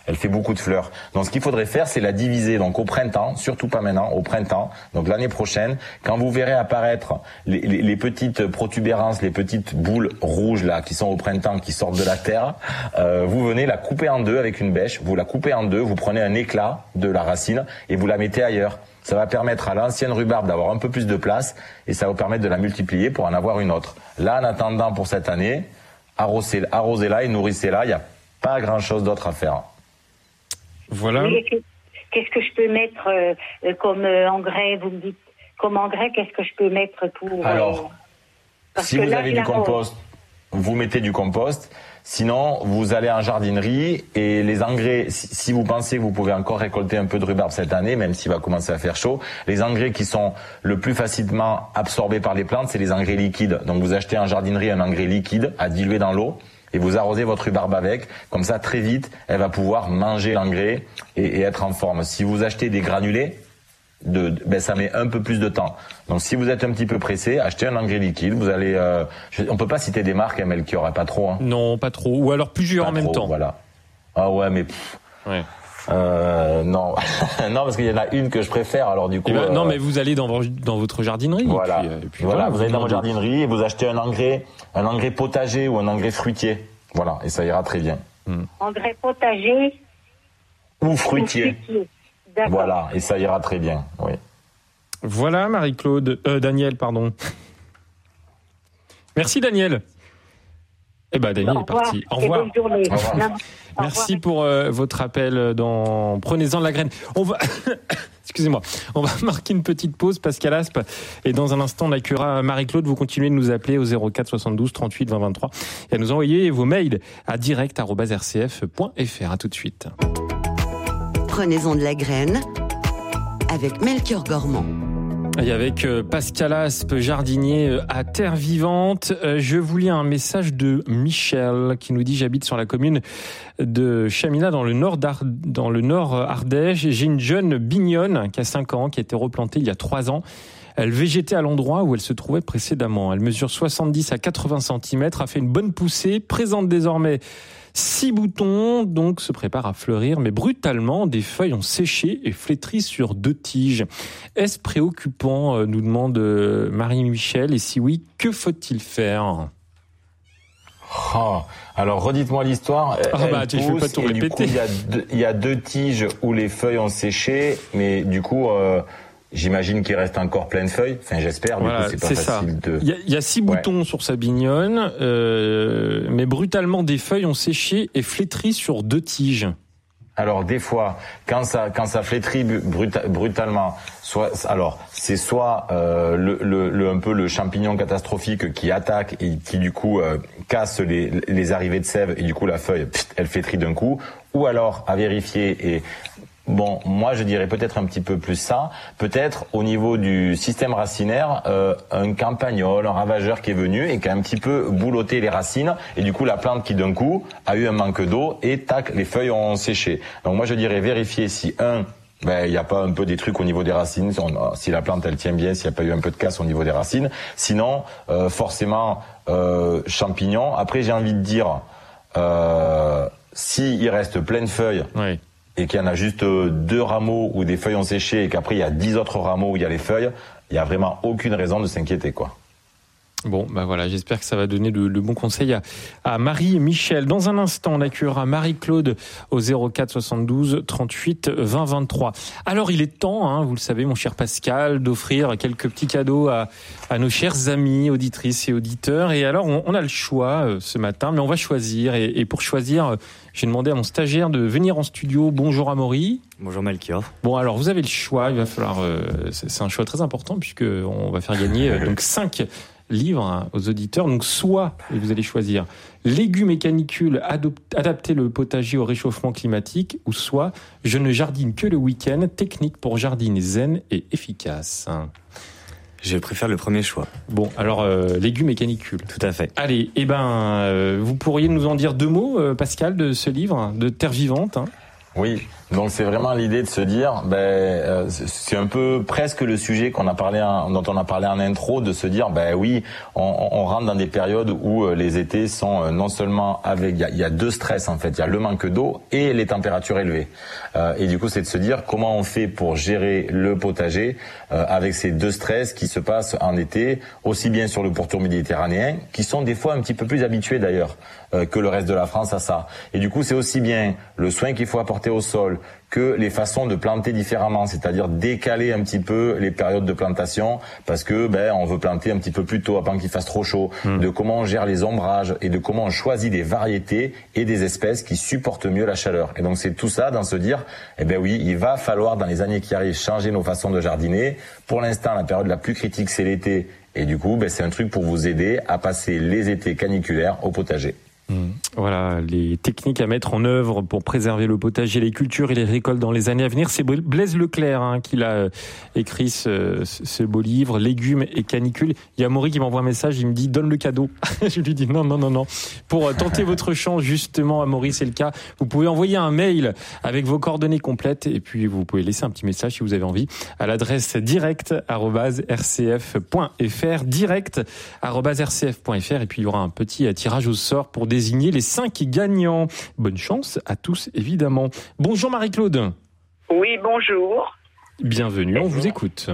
Elle fait beaucoup de fleurs. Donc ce qu'il faudrait faire, c'est la diviser. Donc au printemps, surtout pas maintenant, au printemps, donc l'année prochaine, quand vous verrez apparaître les, les- les petites protubérances, les petites boules rouges là qui sont au printemps, qui sortent de la terre, euh, vous venez la couper en deux avec une bêche. Vous la coupez en deux, vous prenez un éclat de la racine et vous la mettez ailleurs. Ça va permettre à l'ancienne rhubarbe d'avoir un peu plus de place et ça va vous permettre de la multiplier pour en avoir une autre. Là, en attendant pour cette année, arrosez- arrosez-la et nourrissez-la. Il n'y a pas grand-chose d'autre à faire. Voilà. Qu'est-ce que je peux mettre euh, comme euh, engrais Vous me dites comme engrais, qu'est-ce que je peux mettre pour euh, Alors, parce si que vous là, avez du compost, vous mettez du compost. Sinon, vous allez en jardinerie et les engrais, si si vous pensez que vous pouvez encore récolter un peu de rhubarbe cette année, même s'il va commencer à faire chaud, les engrais qui sont le plus facilement absorbés par les plantes, c'est les engrais liquides. Donc vous achetez en jardinerie un engrais liquide à diluer dans l'eau et vous arrosez votre rhubarbe avec. Comme ça, très vite, elle va pouvoir manger l'engrais et, et être en forme. Si vous achetez des granulés, de, ben ça met un peu plus de temps. Donc si vous êtes un petit peu pressé, achetez un engrais liquide. Vous allez, euh, je- on peut pas citer des marques, hein, Melchior, pas trop. Hein. Non, pas trop. Ou alors plusieurs Pas en même temps. Voilà. Ah ouais, mais pff, Ouais. Euh, non, [laughs] non parce qu'il y en a une que je préfère. Alors du coup, Eh ben, euh, non, mais vous allez dans, vo- dans votre jardinerie. et voilà, puis, euh, et puis voilà, vous allez dans votre jardinerie et vous achetez un engrais, un engrais potager ou un engrais fruitier. Voilà, et ça ira très bien. Engrais potager Ou ou fruitier. fruitier. D'accord. Voilà, et ça ira très bien. Oui. Voilà, Marie-Claude. Euh, Daniel, pardon. Merci, Daniel. Eh ben, Daniel est parti. Au et revoir. bonne journée. Au revoir. Merci pour euh, votre appel dans Prenez-en de la graine. On va, [coughs] excusez-moi, on va [laughs] marquer une petite pause, Pascal Aspe, et dans un instant, on accueillera Marie-Claude. Vous continuez de nous appeler au 04 72 38 20 23 et à nous envoyer vos mails à direct.rcf.fr. À tout de suite. Prenez-en de la graine avec Melchior Gormand. Et avec euh, Pascal Aspe, jardinier euh, à Terre Vivante, euh, je vous lis un message de Michel qui nous dit j'habite sur la commune de Chamina dans le nord dans le nord Ardèche. J'ai une jeune bignonne qui a 5 ans qui a été replantée il y a 3 ans. Elle végétait à l'endroit où elle se trouvait précédemment. Elle mesure 70 à 80 cm, a fait une bonne poussée, présente désormais six boutons, donc se prépare à fleurir, mais brutalement, des feuilles ont séché et flétri sur deux tiges. Est-ce préoccupant, euh, nous demande euh, Marie-Michel, et si oui, que faut-il faire? Oh, alors redites-moi l'histoire. Ah bah, tu- pousse pas tout répéter. coup, il y, a deux, il y a deux tiges où les feuilles ont séché, mais du coup, euh, j'imagine qu'il reste encore plein de feuilles. Enfin, j'espère. Voilà, c'est ça. facile de. Il y a, il y a six Ouais. boutons sur sa bignonne, euh, mais brutalement, des feuilles ont séché et flétri sur deux tiges. Alors des fois, quand ça quand ça flétrit bruta- brutalement, soit alors c'est soit euh, le, le, le- un peu le champignon catastrophique qui attaque et qui du coup euh, casse les, les arrivées de sève et du coup la feuille elle flétrit d'un coup, ou alors à vérifier et Bon, moi je dirais peut-être un petit peu plus ça, peut-être au niveau du système racinaire, euh, un campagnol, un ravageur qui est venu et qui a un petit peu boulotté les racines et du coup la plante qui d'un coup a eu un manque d'eau et tac, les feuilles ont séché. Donc moi je dirais vérifier si un ben, il n'y a pas un peu des trucs au niveau des racines, si, la plante elle tient bien, s'il n'y a pas eu un peu de casse au niveau des racines. Sinon, euh, forcément, euh, champignons. Après, j'ai envie de dire, euh, s'il reste plein de feuilles, Ouais. Et qu'il y en a juste euh, deux rameaux où des feuilles ont séché et qu'après il y a dix autres rameaux où il y a les feuilles, il y a vraiment aucune raison de s'inquiéter quoi. Bon, bah voilà, j'espère que ça va donner le, bon conseil à, Marie et Michel. Dans un instant, on accueillera Marie-Claude au 04 72 38 20 23. Alors, il est temps, hein, vous le savez, mon cher Pascal, d'offrir quelques petits cadeaux à, nos chers amis, auditrices et auditeurs. Et alors, on, a le choix euh, ce matin, mais on va choisir. Et, pour choisir, j'ai demandé à mon stagiaire de venir en studio. Bonjour Amaury. Bonjour Melchior. Bon, alors vous avez le choix. Il va falloir. euh, c'est un choix très important puisque on va faire gagner euh, donc [laughs] cinq livres hein, aux auditeurs. Donc soit et vous allez choisir légumes et canicules adapter le potager au réchauffement climatique, ou soit je ne jardine que le week-end. Technique pour jardiner zen et efficace. Je préfère le premier choix. Bon, alors euh, légumes et canicules. Tout à fait. Allez, eh ben, euh, vous pourriez nous en dire deux mots, euh, Pascal, de ce livre de Terre vivante. hein? Oui, donc c'est vraiment l'idée de se dire, ben, euh, c'est- un peu presque le sujet qu'on a parlé, en- dont on a parlé en intro, de se dire, ben oui, on, on rentre dans des périodes où euh, les étés sont euh, non seulement avec, il y y a deux stress en fait, il y a le manque d'eau et les températures élevées. Euh, et du coup, c'est de se dire comment on fait pour gérer le potager avec ces deux stress qui se passent en été, aussi bien sur le pourtour méditerranéen, qui sont des fois un petit peu plus habitués d'ailleurs que le reste de la France à ça. Et du coup, c'est aussi bien le soin qu'il faut apporter au sol que les façons de planter différemment, c'est-à-dire décaler un petit peu les périodes de plantation parce que ben on veut planter un petit peu plus tôt avant qu'il fasse trop chaud, de comment on gère les ombrages et de comment on choisit des variétés et des espèces qui supportent mieux la chaleur. Et donc c'est tout ça dans se dire eh ben oui, il va falloir dans les années qui arrivent changer nos façons de jardiner. Pour l'instant, la période la plus critique c'est l'été et du coup, ben, c'est un truc pour vous aider à passer les étés caniculaires au potager. Voilà, les techniques à mettre en œuvre pour préserver le potager, les cultures et les récoltes dans les années à venir. C'est Blaise Leclerc hein, qui l'a euh, écrit ce, ce beau livre, Légumes et canicules. Il y a Maury qui m'envoie un message, il me dit donne le cadeau. [laughs] Je lui dis non, non, non, non. Pour euh, tenter [laughs] votre chance, justement, à Maury, c'est le cas. Vous pouvez envoyer un mail avec vos coordonnées complètes et puis vous pouvez laisser un petit message si vous avez envie à l'adresse direct@rcf.fr direct@rcf.fr et puis il y aura un petit euh, tirage au sort pour désigner les cinq gagnants. Bonne chance à tous, évidemment. Bonjour Marie-Claude. Oui, bonjour. Bienvenue, on vous écoute.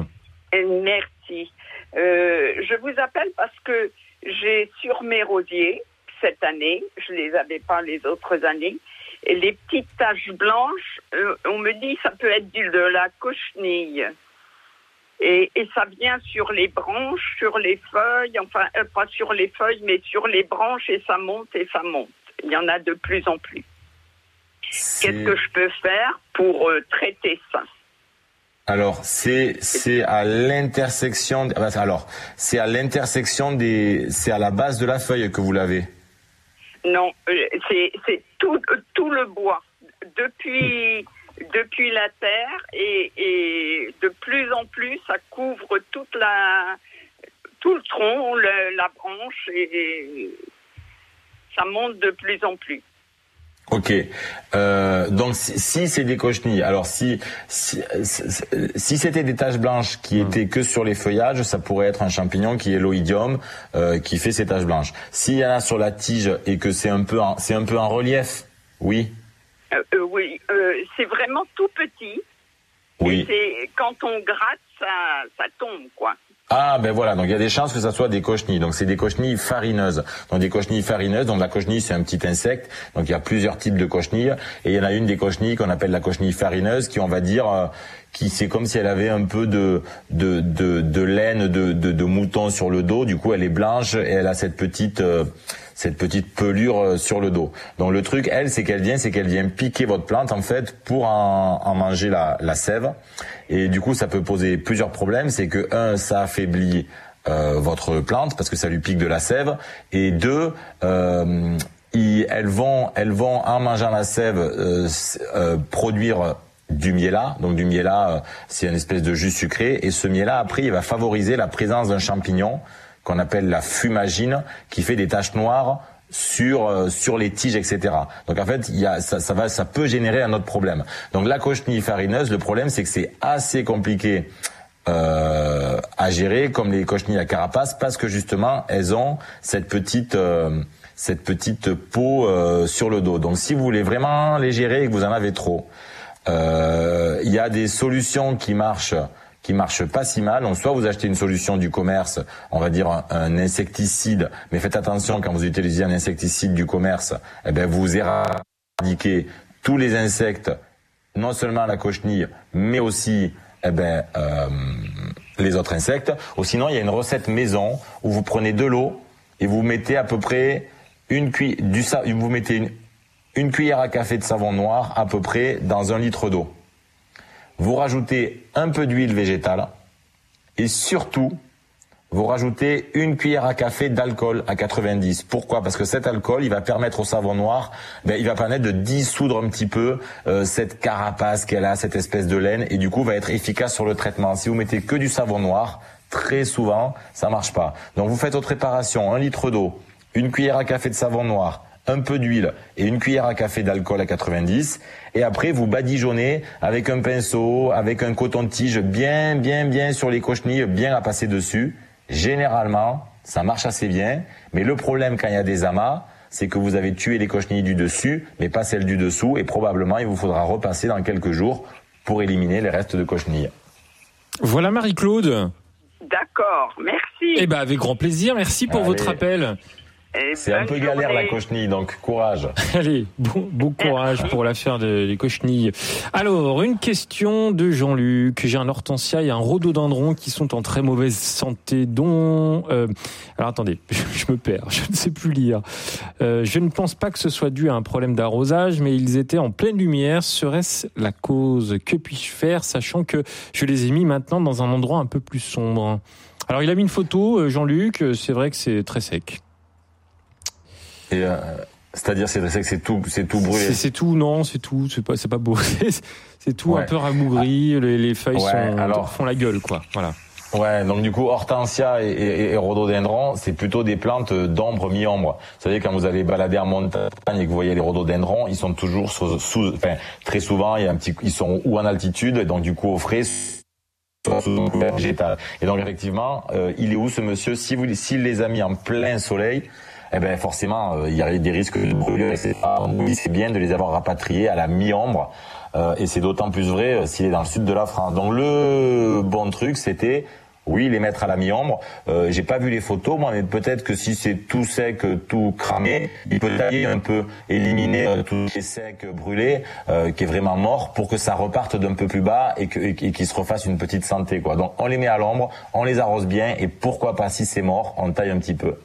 Merci. Euh, je vous appelle parce que j'ai sur mes rosiers cette année. Je les avais pas les autres années. Et les petites taches blanches, euh, on me dit ça peut être du, de la cochenille. Et, et ça vient sur les branches, sur les feuilles, enfin euh, pas sur les feuilles, mais sur les branches et ça monte et ça monte. Il y en a de plus en plus. Qu'est-ce que je peux faire pour euh, traiter ça? Alors c'est c'est à l'intersection. Alors c'est à l'intersection des. C'est à la base de la feuille que vous l'avez? Non, euh, c'est c'est tout, tout le bois. Depuis, depuis la terre et, et de plus en plus, ça couvre toute la, tout le tronc, le- la branche et ça monte de plus en plus. Ok. Euh, donc si, si c'est des cochenilles, alors si si, si- si c'était des taches blanches qui étaient que sur les feuillages, ça pourrait être un champignon qui est l'oïdium euh, qui fait ces taches blanches. S'il y en a sur la tige et que c'est un peu c'est un peu en relief, oui, Euh, euh, oui, euh, c'est vraiment tout petit. oui. C'est quand on gratte, ça, ça tombe quoi. Ah ben voilà, donc il y a des chances que ça soit des cochenilles. Donc c'est des cochenilles farineuses. Donc des cochenilles farineuses, donc la cochenille c'est un petit insecte. Donc il y a plusieurs types de cochenilles et il y en a une des cochenilles qu'on appelle la cochenille farineuse qui on va dire euh, qui c'est comme si elle avait un peu de de de, de laine de, de de mouton sur le dos. Du coup elle est blanche et elle a cette petite euh, cette petite pelure euh, sur le dos. Donc le truc, elle, c'est qu'elle vient, c'est qu'elle vient piquer votre plante en fait pour en, en manger la, la sève. Et du coup, ça peut poser plusieurs problèmes. C'est que un, ça affaiblit euh, votre plante parce que ça lui pique de la sève. Et deux, euh, ils- elles vont, elles vont en mangeant la sève euh, euh, produire du miela. Donc du miela, euh, c'est une espèce de jus sucré. Et ce miela, après, il va favoriser la présence d'un champignon qu'on appelle la fumagine, qui fait des taches noires sur euh, sur les tiges, etc. Donc en fait, il y a, ça, ça va, ça peut générer un autre problème. Donc la cochenille farineuse, le problème c'est que c'est assez compliqué euh, à gérer, comme les cochenilles à carapace, parce que justement elles ont cette petite euh, cette petite peau euh, sur le dos. Donc si vous voulez vraiment les gérer et que vous en avez trop, euh, il y a des solutions qui marchent qui marchent pas si mal. Donc soit vous achetez une solution du commerce, on va dire un, insecticide, mais faites attention quand vous utilisez un insecticide du commerce, eh ben vous éradiquez tous les insectes, non seulement la cochenille, mais aussi eh ben, euh, les autres insectes. Ou sinon, il y a une recette maison où vous prenez de l'eau et vous mettez à peu près une vous mettez une cuillère à café de savon noir à peu près dans un litre d'eau. Vous rajoutez un peu d'huile végétale et surtout, vous rajoutez une cuillère à café d'alcool à 90. Pourquoi? Parce que cet alcool, il va permettre au savon noir, ben, il va permettre de dissoudre un petit peu euh, cette carapace qu'elle a, cette espèce de laine, et du coup va être efficace sur le traitement. Si vous mettez que du savon noir, très souvent, ça marche pas. Donc vous faites votre préparation, un litre d'eau, une cuillère à café de savon noir, un peu d'huile et une cuillère à café d'alcool à 90. Et après, vous badigeonnez avec un pinceau, avec un coton-tige bien, bien, bien sur les cochenilles, bien à passer dessus. Généralement, ça marche assez bien. Mais le problème quand il y a des amas, c'est que vous avez tué les cochenilles du dessus, mais pas celles du dessous. Et probablement, il vous faudra repasser dans quelques jours pour éliminer les restes de cochenilles. Voilà Marie-Claude. D'accord, merci. Eh ben avec grand plaisir. Merci pour Allez. votre appel. C'est un peu galère la cochenille, donc courage. [laughs] Allez, bon, bon courage pour l'affaire de- des cochenilles. Alors, une question de Jean-Luc. J'ai un hortensia et un rhododendron qui sont en très mauvaise santé, dont... euh, alors attendez, [laughs] je me perds, je ne sais plus lire. Euh, je ne pense pas que ce soit dû à un problème d'arrosage, mais ils étaient en pleine lumière. Serait-ce la cause? Que puis-je faire, sachant que je les ai mis maintenant dans un endroit un peu plus sombre? Alors, il a mis une photo, euh, Jean-Luc. euh, C'est vrai que c'est très sec. Et, euh, C'est-à-dire, c'est que c'est tout, c'est tout brûlé. C'est tout, non, c'est tout, c'est pas, c'est pas beau. [laughs] C'est- tout un peu rabougri, les, les feuilles Ouais, sont, alors- font la gueule, quoi. Voilà. Ouais, donc du coup, hortensia et, et, et rhododendron, c'est plutôt des plantes d'ombre mi-ombre. Vous savez, quand vous allez balader en montagne et que vous voyez les rhododendrons, ils sont toujours sous, sous- enfin, très souvent, il y a un petit, ils sont ou en altitude, et donc du coup au frais, sous végétal. Et donc effectivement, euh, il est où ce monsieur? Si vous, s'il les a mis en plein soleil, eh ben forcément, euh, il y a des risques de brûlure, dit c'est bien de les avoir rapatriés à la mi-ombre. Euh, et c'est d'autant plus vrai euh, s'il est dans le sud de la France. Donc le bon truc, c'était oui, les mettre à la mi-ombre. Euh, J'ai pas vu les photos, moi, mais peut-être que si c'est tout sec, tout cramé, il peut tailler un peu, éliminer euh, tout ce qui est sec, brûlé, euh, qui est vraiment mort, pour que ça reparte d'un peu plus bas et qu'il se refasse une petite santé. Quoi. Donc on les met à l'ombre, on les arrose bien, et pourquoi pas, si c'est mort, on taille un petit peu.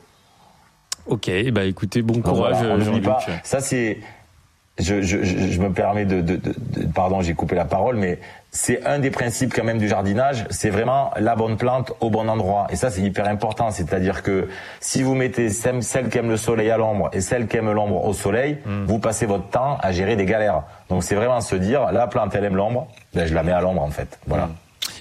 Ok, bah écoutez, bon courage, voilà, Jean-Luc. pas. Ça c'est, je, je, je, je me permets de, de, de- de- pardon, j'ai coupé la parole, mais c'est un des principes quand même du jardinage. C'est vraiment la bonne plante au bon endroit. Et ça c'est hyper important. C'est-à-dire que si vous mettez celle qui aime le soleil à l'ombre et celle qui aime l'ombre au soleil, vous passez votre temps à gérer des galères. Donc c'est vraiment se dire, la plante elle aime l'ombre, ben je la mets à l'ombre en fait. Voilà.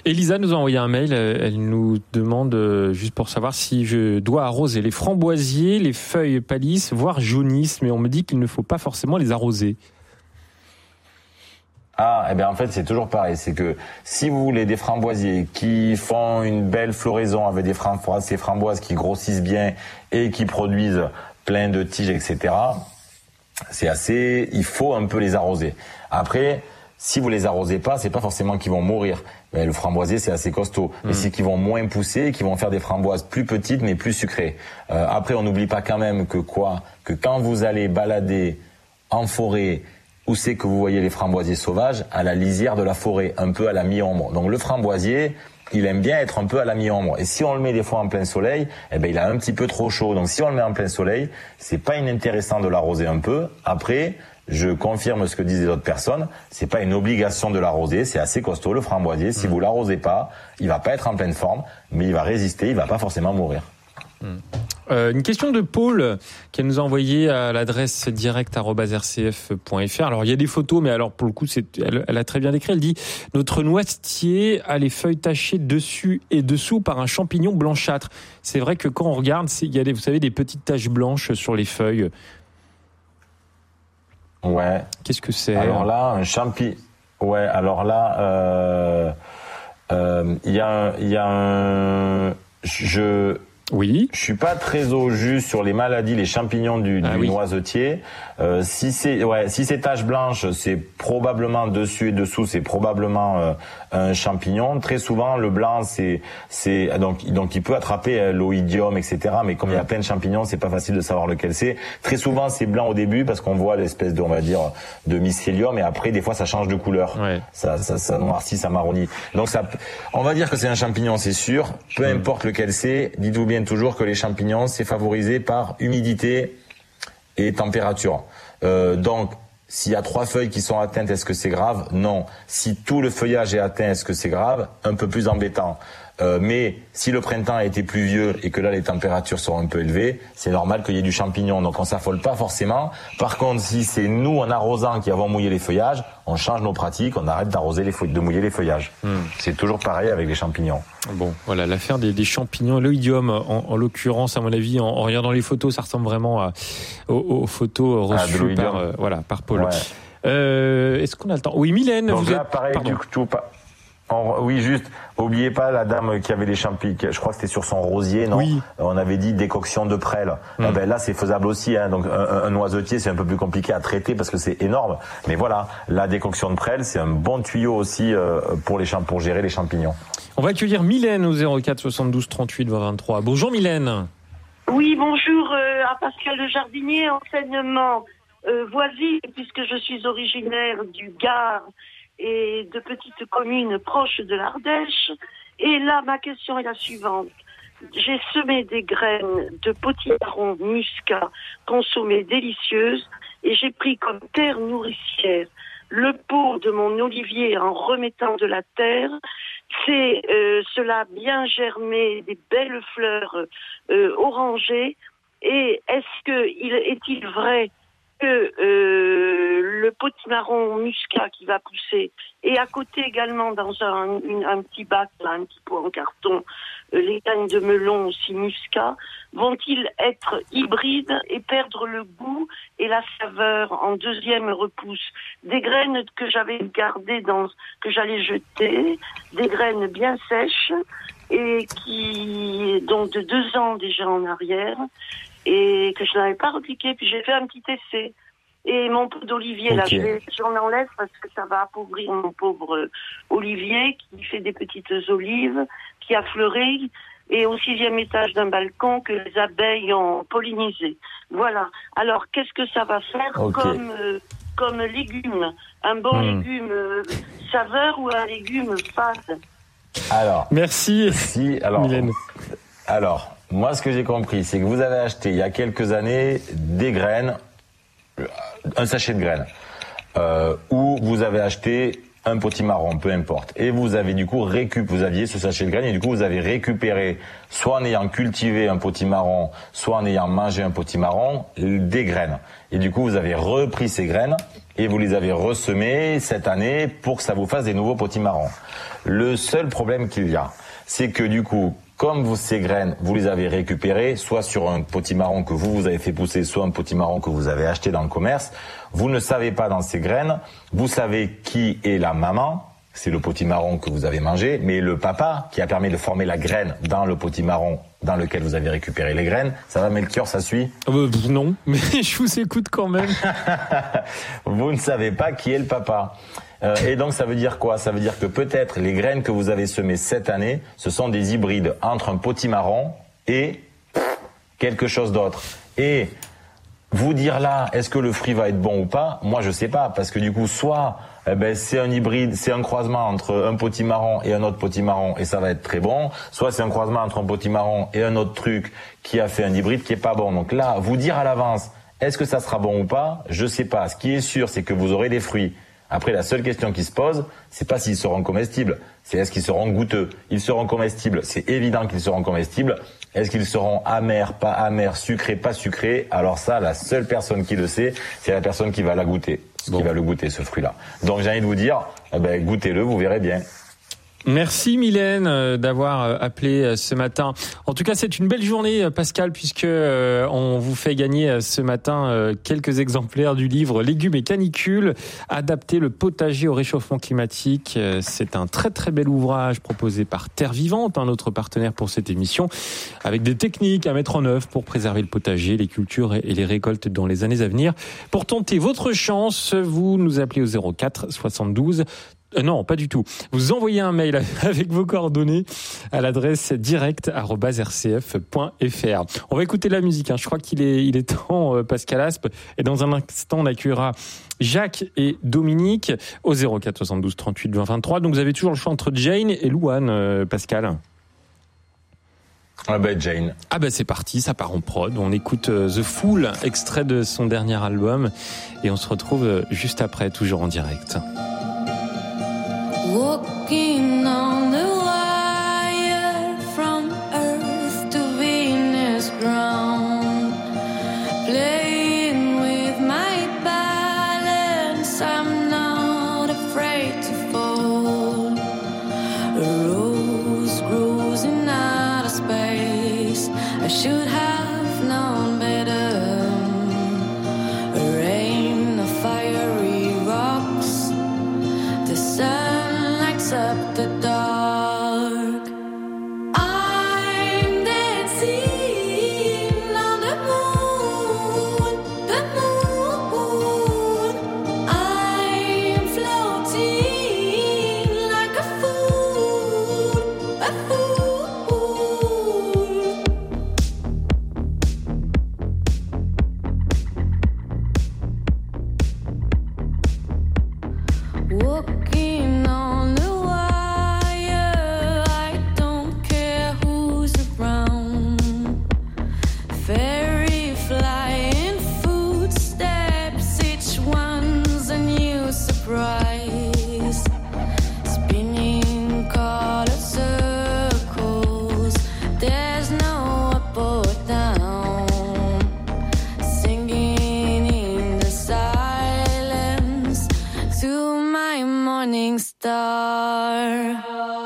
Elisa nous a envoyé un mail. euh, Elle nous demande, euh, juste pour savoir si je dois arroser les framboisiers, les feuilles pâlissent, voire jaunissent, mais on me dit qu'il ne faut pas forcément les arroser. Ah, eh bien en fait c'est toujours pareil, c'est que si vous voulez des framboisiers qui font une belle floraison avec des framboises, framboises qui grossissent bien et qui produisent plein de tiges, etc. C'est assez, il faut un peu les arroser. Après, si vous les arrosez pas, c'est pas forcément qu'ils vont mourir. Mais le framboisier c'est assez costaud, mais c'est qu'ils vont moins pousser, et qu'ils vont faire des framboises plus petites mais plus sucrées. Euh, après, on n'oublie pas quand même que quoi, que quand vous allez balader en forêt où c'est que vous voyez les framboisiers sauvages? À la lisière de la forêt, un peu à la mi-ombre. Donc le framboisier, il aime bien être un peu à la mi-ombre. Et si on le met des fois en plein soleil, eh ben il a un petit peu trop chaud. Donc si on le met en plein soleil, c'est pas inintéressant de l'arroser un peu. Après, je confirme ce que disent les autres personnes, c'est pas une obligation de l'arroser, c'est assez costaud le framboisier. Si vous l'arrosez pas, il va pas être en pleine forme, mais il va résister, il va pas forcément mourir. Euh, une question de Paul qu'elle nous a envoyée à l'adresse direct@rcf.fr. Alors il y a des photos, mais alors pour le coup, c'est, elle, elle a très bien décrit. Elle dit notre noisetier a les feuilles tachées dessus et dessous par un champignon blanchâtre. C'est vrai que quand on regarde, il y a des, vous savez, des petites taches blanches sur les feuilles. Ouais. Qu'est-ce que c'est Alors là, un champi. Ouais, alors là, euh, euh, il y a, y a un. Je. Oui. Je suis pas très au jus sur les maladies, les champignons du, Ah du oui. noisetier. Euh, si c'est ouais, si c'est taches blanches, c'est probablement dessus et dessous, c'est probablement euh, un champignon. Très souvent, le blanc, c'est c'est donc donc il peut attraper euh, l'oïdium, etc. Mais comme il y a plein de champignons, c'est pas facile de savoir lequel c'est. Très souvent, c'est blanc au début parce qu'on voit l'espèce de on va dire de mycélium, et après des fois ça change de couleur. Ça, ça ça noircit, ça marronit. Donc ça, on va dire que c'est un champignon, c'est sûr. Peu importe lequel c'est, dites-vous bien toujours que les champignons, c'est favorisé par humidité et température. Euh, donc, s'il y a trois feuilles qui sont atteintes, est-ce que c'est grave? Non. Si tout le feuillage est atteint, est-ce que c'est grave? Un peu plus embêtant. Euh, mais si le printemps a été pluvieux et que là les températures sont un peu élevées, c'est normal qu'il y ait du champignon. Donc on s'affole pas forcément. Par contre, si c'est nous en arrosant qui avons mouillé les feuillages, on change nos pratiques, on arrête d'arroser les feuilles, de mouiller les feuillages. C'est toujours pareil avec les champignons. Bon, voilà, l'affaire des, des champignons, l'oïdium, en, en l'occurrence, à mon avis, en, en regardant les photos, ça ressemble vraiment à- aux, aux photos Ah, reçues l'oïdium. par, euh, voilà, par Paul. Ouais. Euh, Est-ce qu'on a le temps? Oui, Mylène, Donc vous là, êtes... pareil, Pardon. du coup, pas. En- oui, juste, oubliez pas la dame qui avait les champignons, je crois que c'était sur son rosier, non Oui. On avait dit décoction de prêle. Eh ben là, c'est faisable aussi. Hein. Donc, un, un- noisetier, c'est un peu plus compliqué à traiter parce que c'est énorme. Mais voilà, la décoction de prêle, c'est un bon tuyau aussi euh, pour les pour gérer les champignons. On va accueillir Mylène au 04 72 38 23. Bonjour Mylène. Oui, bonjour euh, à Pascal le jardinier, enseignement euh, voisine, puisque je suis originaire du Gard et de petites communes proches de l'Ardèche. Et là, ma question est la suivante. J'ai semé des graines de potimarron muscat consommées délicieuses et j'ai pris comme terre nourricière le pot de mon olivier en remettant de la terre. C'est euh, cela bien germé, des belles fleurs euh, orangées. Et est-ce que il est-il vrai que euh, le potimarron muscat qui va pousser et à côté également dans un, une- un petit bac, là, un petit pot en carton, euh, les cannes de melon aussi muscat, vont-ils être hybrides et perdre le goût et la saveur en deuxième repousse? Des graines que j'avais gardées dans, que j'allais jeter, des graines bien sèches et qui, donc de deux ans déjà en arrière, et que je n'avais pas repliqué, puis j'ai fait un petit essai. Et mon pot d'olivier, là, Ok. je vais- j'en enlève parce que ça va appauvrir mon pauvre euh, olivier qui fait des petites olives qui a fleuri et au sixième étage d'un balcon que les abeilles ont pollinisé. Voilà. Alors, qu'est-ce que ça va faire comme, euh, comme légume? Un bon Hmm. légume euh, saveur ou un légume fade Alors, Merci. si, alors, Mylène. alors, moi, ce que j'ai compris, c'est que vous avez acheté il y a quelques années des graines, un sachet de graines, euh, ou vous avez acheté un potimarron, peu importe. Et vous avez du coup récupéré, vous aviez ce sachet de graines et du coup vous avez récupéré, soit en ayant cultivé un potimarron, soit en ayant mangé un potimarron, des graines. Et du coup vous avez repris ces graines et vous les avez ressemées cette année pour que ça vous fasse des nouveaux potimarrons. Le seul problème qu'il y a, c'est que du coup, comme vous, ces graines, vous les avez récupérées, soit sur un potimarron que vous, vous avez fait pousser, soit un potimarron que vous avez acheté dans le commerce, vous ne savez pas dans ces graines, vous savez qui est la maman, c'est le potimarron que vous avez mangé, mais le papa qui a permis de former la graine dans le potimarron dans lequel vous avez récupéré les graines, ça va Melchior, ça suit? Euh, non, [laughs] mais je vous écoute quand même. [laughs] vous ne savez pas qui est le papa. Euh, et donc ça veut dire quoi? Ça veut dire que peut-être les graines que vous avez semées cette année, ce sont des hybrides entre un potimarron et quelque chose d'autre. Et vous dire là, est-ce que le fruit va être bon ou pas? Moi, je sais pas, parce que du coup, soit eh ben, c'est un hybride, c'est un croisement entre un potimarron et un autre potimarron, et ça va être très bon. Soit c'est un croisement entre un potimarron et un autre truc qui a fait un hybride qui est pas bon. Donc là, vous dire à l'avance, est-ce que ça sera bon ou pas? Je sais pas. Ce qui est sûr, c'est que vous aurez des fruits. Après, la seule question qui se pose, c'est pas s'ils seront comestibles, c'est est-ce qu'ils seront goûteux. Ils seront comestibles, c'est évident qu'ils seront comestibles. Est-ce qu'ils seront amers, pas amers, sucrés, pas sucrés? Alors ça, la seule personne qui le sait, c'est la personne qui va la goûter, qui va le goûter, ce fruit-là. Donc j'ai envie de vous dire, eh ben, goûtez-le, vous verrez bien. Merci Mylène euh, d'avoir euh, appelé euh, ce matin. En tout cas, c'est une belle journée, Pascal, puisque on vous fait gagner ce matin quelques exemplaires du livre Légumes et canicules, adapter le potager au réchauffement climatique. C'est un très très bel ouvrage proposé par Terre Vivante, un autre partenaire pour cette émission, avec des techniques à mettre en œuvre pour préserver le potager, les cultures et les récoltes dans les années à venir. Pour tenter votre chance, vous nous appelez au 04 72 euh, non, pas du tout. Vous envoyez un mail [laughs] avec vos coordonnées à l'adresse direct@rcf.fr. On va écouter la musique. hein. Je crois qu'il est, il est temps, euh, Pascal Aspe. Et dans un instant, on accueillera Jacques et Dominique au 04 72 38 20 23. Donc vous avez toujours le choix entre Jane et Louane, euh, Pascal. Ah ben Jane. Ah ben c'est parti, ça part en prod. On écoute The Fool, extrait de son dernier album, et on se retrouve juste après, toujours en direct. walk morning star.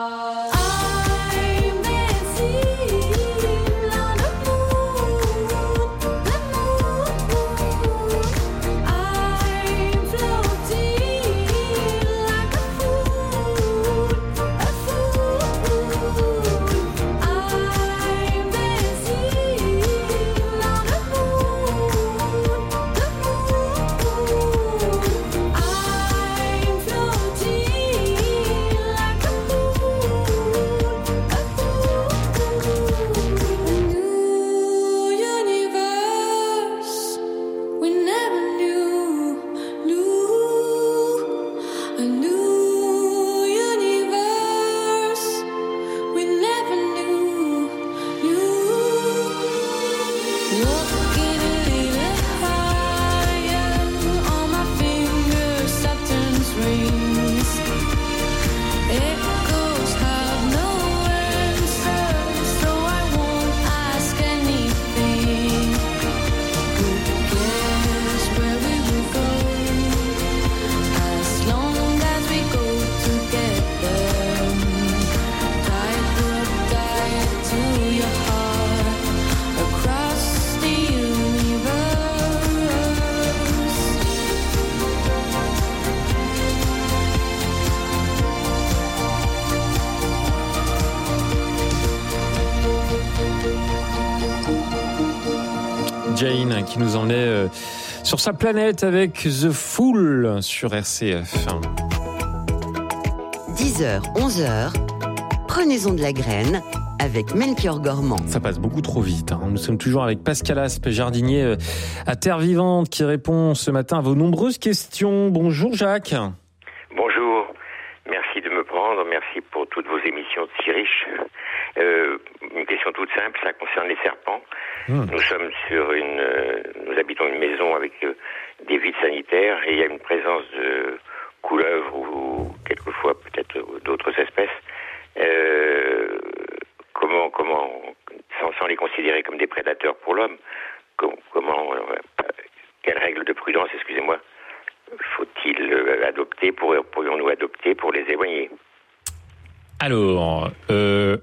Nous emmenait euh, sur sa planète avec The Fool sur RCF. 10h, 11h, prenez-en de la graine avec Melchior Gormand. Ça passe beaucoup trop vite. hein. Nous sommes toujours avec Pascal Aspe, jardinier euh, à Terre Vivante, qui répond ce matin à vos nombreuses questions. Bonjour Jacques. Bonjour, merci de me prendre, merci pour toutes vos émissions si riches. Euh, une question toute simple, ça concerne les serpents. Hmm. Nous sommes sur une, euh, nous habitons une maison avec euh, des vides sanitaires et il y a une présence de couleuvres ou quelquefois peut-être d'autres espèces. Euh, comment, comment, sans, sans les considérer comme des prédateurs pour l'homme, com- comment, euh, quelle règle de prudence, excusez-moi, faut-il adopter, pour- pourrions-nous adopter pour les éloigner? Alors, euh...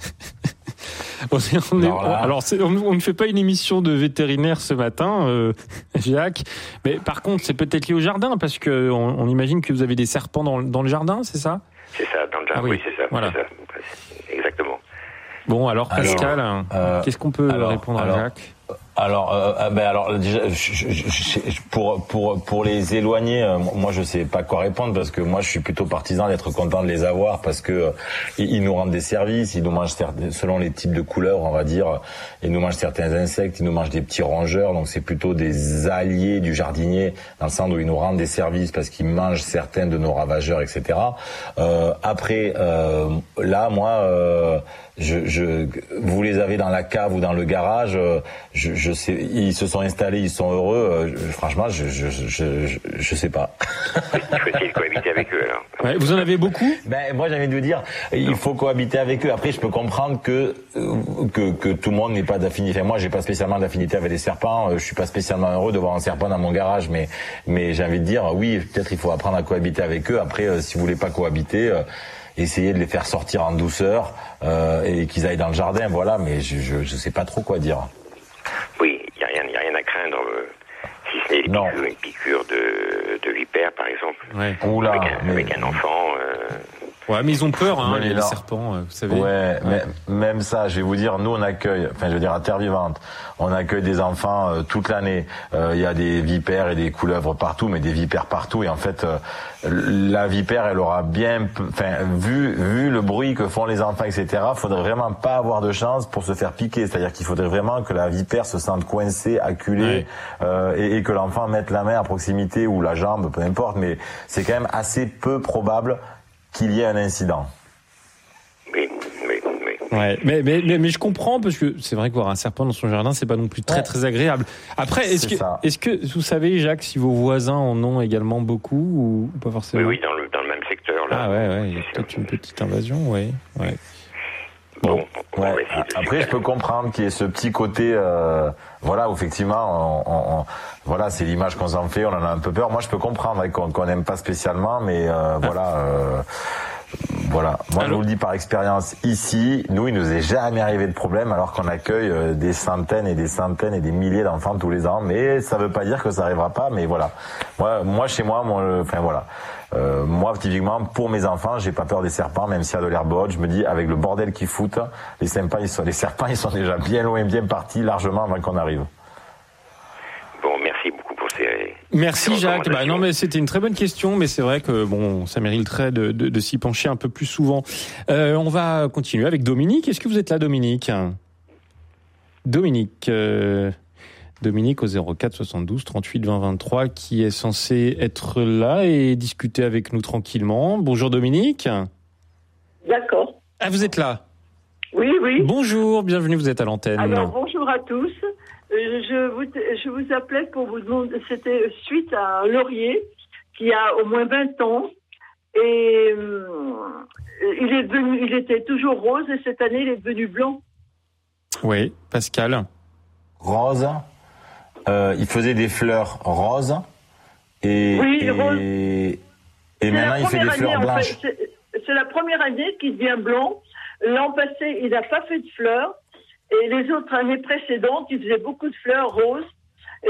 [laughs] on est- on est- Alors on, on ne fait pas une émission de vétérinaire ce matin, euh, [laughs] Jacques. Mais par contre, c'est peut-être lié au jardin, parce que on, on imagine que vous avez des serpents dans, dans le jardin, c'est ça? C'est ça, dans le jardin, Ah oui, oui, c'est ça, voilà. ça. Exactement. Bon, alors Pascal, euh, qu'est-ce qu'on peut alors, répondre alors, à Jacques? Alors, euh, euh, ben alors déjà, je- je- je- pour pour pour les éloigner, euh, moi je sais pas quoi répondre parce que moi je suis plutôt partisan d'être content de les avoir parce que euh, ils, nous rendent des services, ils nous mangent selon les types de couleurs, on va dire, ils nous mangent certains insectes, ils nous mangent des petits rongeurs, donc c'est plutôt des alliés du jardinier dans le sens où ils nous rendent des services parce qu'ils mangent certains de nos ravageurs, etc. Après, là, moi. Je, je, vous les avez dans la cave ou dans le garage, euh, je, je sais, ils se sont installés, ils sont heureux. euh, je- franchement, je, je, je, je, je sais pas. Faut-il cohabiter avec eux alors Ouais, Vous en avez beaucoup? Ben, moi, j'ai envie de vous dire, il faut cohabiter avec eux. Après, je peux comprendre que euh, que, que tout le monde n'est pas d'affinité. Enfin, moi, j'ai pas spécialement d'affinité avec les serpents. euh, Je suis pas spécialement heureux de voir un serpent dans mon garage, mais mais j'ai envie de dire, oui, peut-être il faut apprendre à cohabiter avec eux. Après, si vous voulez pas cohabiter. Essayez de les faire sortir en douceur euh, et qu'ils aillent dans le jardin, voilà. Mais je, je, je sais pas trop quoi dire. Oui, il n'y a, rien- y a rien à craindre, euh, si ce n'est une piqûre de, de vipère, par exemple. Ouais. Oula, avec, un, mais- avec un enfant. Ouais, mais ils ont peur, hein, les, serpents, euh, vous savez. Ouais, mais même ça, je vais vous dire, nous on accueille, enfin je veux dire à Terre Vivante, on accueille des enfants euh, toute l'année. Euh, Il y a des vipères et des couleuvres partout, mais des vipères partout. Et en fait, euh, la vipère, elle aura bien, enfin vu vu le bruit que font les enfants, etc. Faudrait vraiment pas avoir de chance pour se faire piquer. C'est-à-dire qu'il faudrait vraiment que la vipère se sente coincée, acculée, Ouais. euh, et, et que l'enfant mette la main à proximité ou la jambe, peu importe. Mais c'est quand même assez peu probable qu'il y ait un incident. oui, oui, oui. Ouais, mais, mais, mais, mais je comprends parce que c'est vrai que voir un serpent dans son jardin, c'est pas non plus très très agréable. Après, est-ce que, est-ce que vous savez, Jacques, si vos voisins en ont également beaucoup ou, pas Oui, forcément? Oui, dans le, dans le même secteur, là. Ah ouais, ouais, il y a peut-être une petite invasion, ouais. ouais. Bon, Ouais. de Après, je peux comprendre qu'il y ait ce petit côté, euh, voilà, effectivement, on, on- on- voilà, c'est l'image qu'on s'en fait, on en a un peu peur. Moi, je peux comprendre hein, qu'on n'aime pas spécialement, mais euh, [laughs] voilà. euh, voilà, moi je vous le dis par expérience ici, nous il nous est jamais arrivé de problème alors qu'on accueille euh, des centaines et des centaines et des milliers d'enfants tous les ans, mais ça veut pas dire que ça arrivera pas, mais voilà. Moi, moi chez moi, moi, euh, enfin voilà, Euh, moi typiquement pour mes enfants, j'ai pas peur des serpents, même s'il y a de l'herbe haute, je me dis avec le bordel qu'ils foutent, les serpents ils sont, les serpents ils sont déjà bien loin, bien partis largement avant qu'on arrive. Bon, merci beaucoup pour ces. Merci Jacques. Bah, non, mais c'était une très bonne question, mais c'est vrai que bon, ça mériterait de, de, de s'y pencher un peu plus souvent. Euh, on va continuer avec Dominique. Est-ce que vous êtes là, Dominique? Dominique. euh, Dominique au 04 72 38 20 23 qui est censé être là et discuter avec nous tranquillement. Bonjour Dominique. D'accord. Ah vous êtes là. Oui, oui. Bonjour, bienvenue, vous êtes à l'antenne. Alors bonjour à tous. Euh, Je vous, je vous appelais pour vous demander, c'était suite à un laurier qui a au moins 20 ans et euh, il est devenu, il était toujours rose et cette année il est devenu blanc. Oui, Pascal. Rose. Euh, il faisait des fleurs roses. Et, Oui, et, rose. et maintenant il fait des fleurs année, en blanches. fait. C'est- la première année qu'il devient blanc. L'an passé, il n'a pas fait de fleurs. Et les autres années précédentes, il faisait beaucoup de fleurs roses.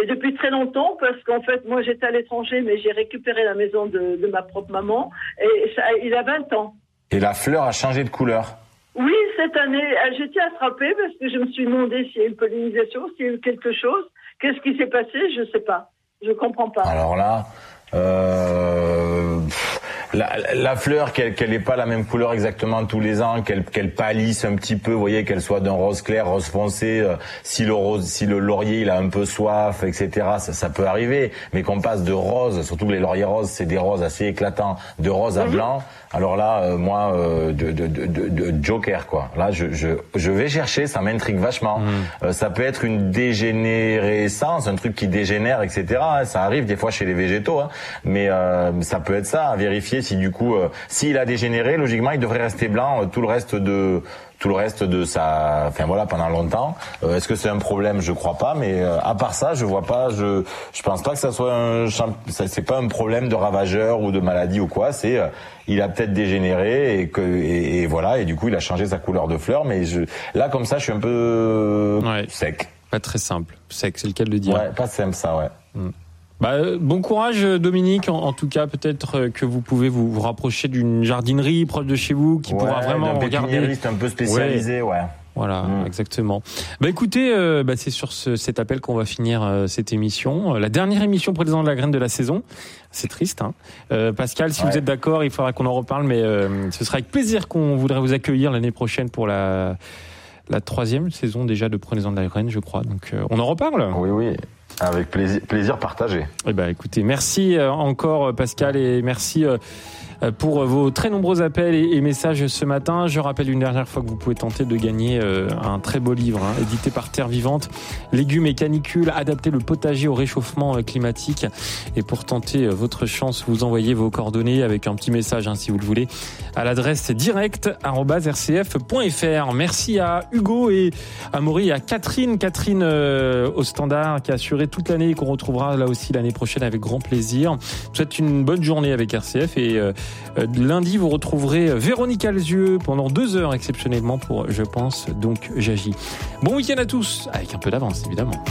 Et depuis très longtemps, parce qu'en fait, moi j'étais à l'étranger, mais j'ai récupéré la maison de, de ma propre maman. Et ça, il a 20 ans. Et la fleur a changé de couleur. Oui, cette année, j'étais attrapée parce que je me suis demandé s'il y a une pollinisation, s'il y a eu quelque chose. Qu'est-ce qui s'est passé? Je ne sais pas. Je comprends pas. Alors là, euh, la, la fleur, qu'elle qu'elle n'ait pas la même couleur exactement tous les ans, qu'elle qu'elle pâlisse un petit peu, vous voyez, qu'elle soit d'un rose clair, rose foncé. euh, si le rose, si le laurier il a un peu soif, etc. Ça, ça peut arriver. Mais qu'on passe de rose, surtout que les lauriers roses, c'est des roses assez éclatants, de rose à blanc. Alors là, euh, moi, euh, de, de, de, de, de joker quoi. Là, je, je, je vais chercher, ça m'intrigue vachement. Euh, ça peut être une dégénérescence, un truc qui dégénère, etc. hein. Ça arrive des fois chez les végétaux, hein. mais euh, ça peut être ça. À vérifier si du coup, euh, s'il a dégénéré, logiquement, il devrait rester blanc euh, tout le reste de tout le reste de sa, enfin voilà, pendant longtemps. Euh, Est-ce que c'est un problème? Je crois pas, mais euh, à part ça, je vois pas, je, je pense pas que ça soit un, c'est pas un problème de ravageur ou de maladie ou quoi. C'est, euh, il a peut-être dégénéré et que, et, et voilà, et du coup, il a changé sa couleur de fleur. Mais je, là, comme ça, je suis un peu sec. Pas très simple. Sec, c'est le cas de le dire. Ouais, pas simple ça, ouais. Bah, bon courage Dominique. En, en tout cas, peut-être euh, que vous pouvez vous, vous rapprocher d'une jardinerie proche de chez vous qui Ouais, pourra vraiment regarder. un peu spécialisé, ouais. Voilà, exactement. Bah écoutez, euh, bah, c'est sur ce- cet appel qu'on va finir euh, cette émission, la dernière émission présentant de la graine de la saison. C'est triste, hein. Euh, Pascal, si Ouais. vous êtes d'accord, il faudra qu'on en reparle, mais ce sera avec plaisir qu'on voudrait vous accueillir l'année prochaine pour la la troisième saison déjà de Prenez-en de la graine, je crois. Donc euh, on en reparle. Oui, oui. Avec plaisir, plaisir partagé. Eh ben, écoutez, merci euh, encore euh, Pascal et merci euh, pour vos très nombreux appels et, messages ce matin. Je rappelle une dernière fois que vous pouvez tenter de gagner euh, un très beau livre hein, édité par Terre Vivante, légumes et canicules, adapter le potager au réchauffement euh, climatique. Et pour tenter euh, votre chance, vous envoyez vos coordonnées avec un petit message hein, si vous le voulez à l'adresse direct@rcf.fr. Merci à Hugo et à Maury à Catherine, Catherine euh, au standard qui a assuré toute l'année et qu'on retrouvera là aussi l'année prochaine avec grand plaisir. Je vous souhaite une bonne journée avec RCF et euh, euh, lundi vous retrouverez Véronique Alzieux pendant deux heures exceptionnellement pour Je pense donc j'agis. Bon week-end à tous avec un peu d'avance évidemment.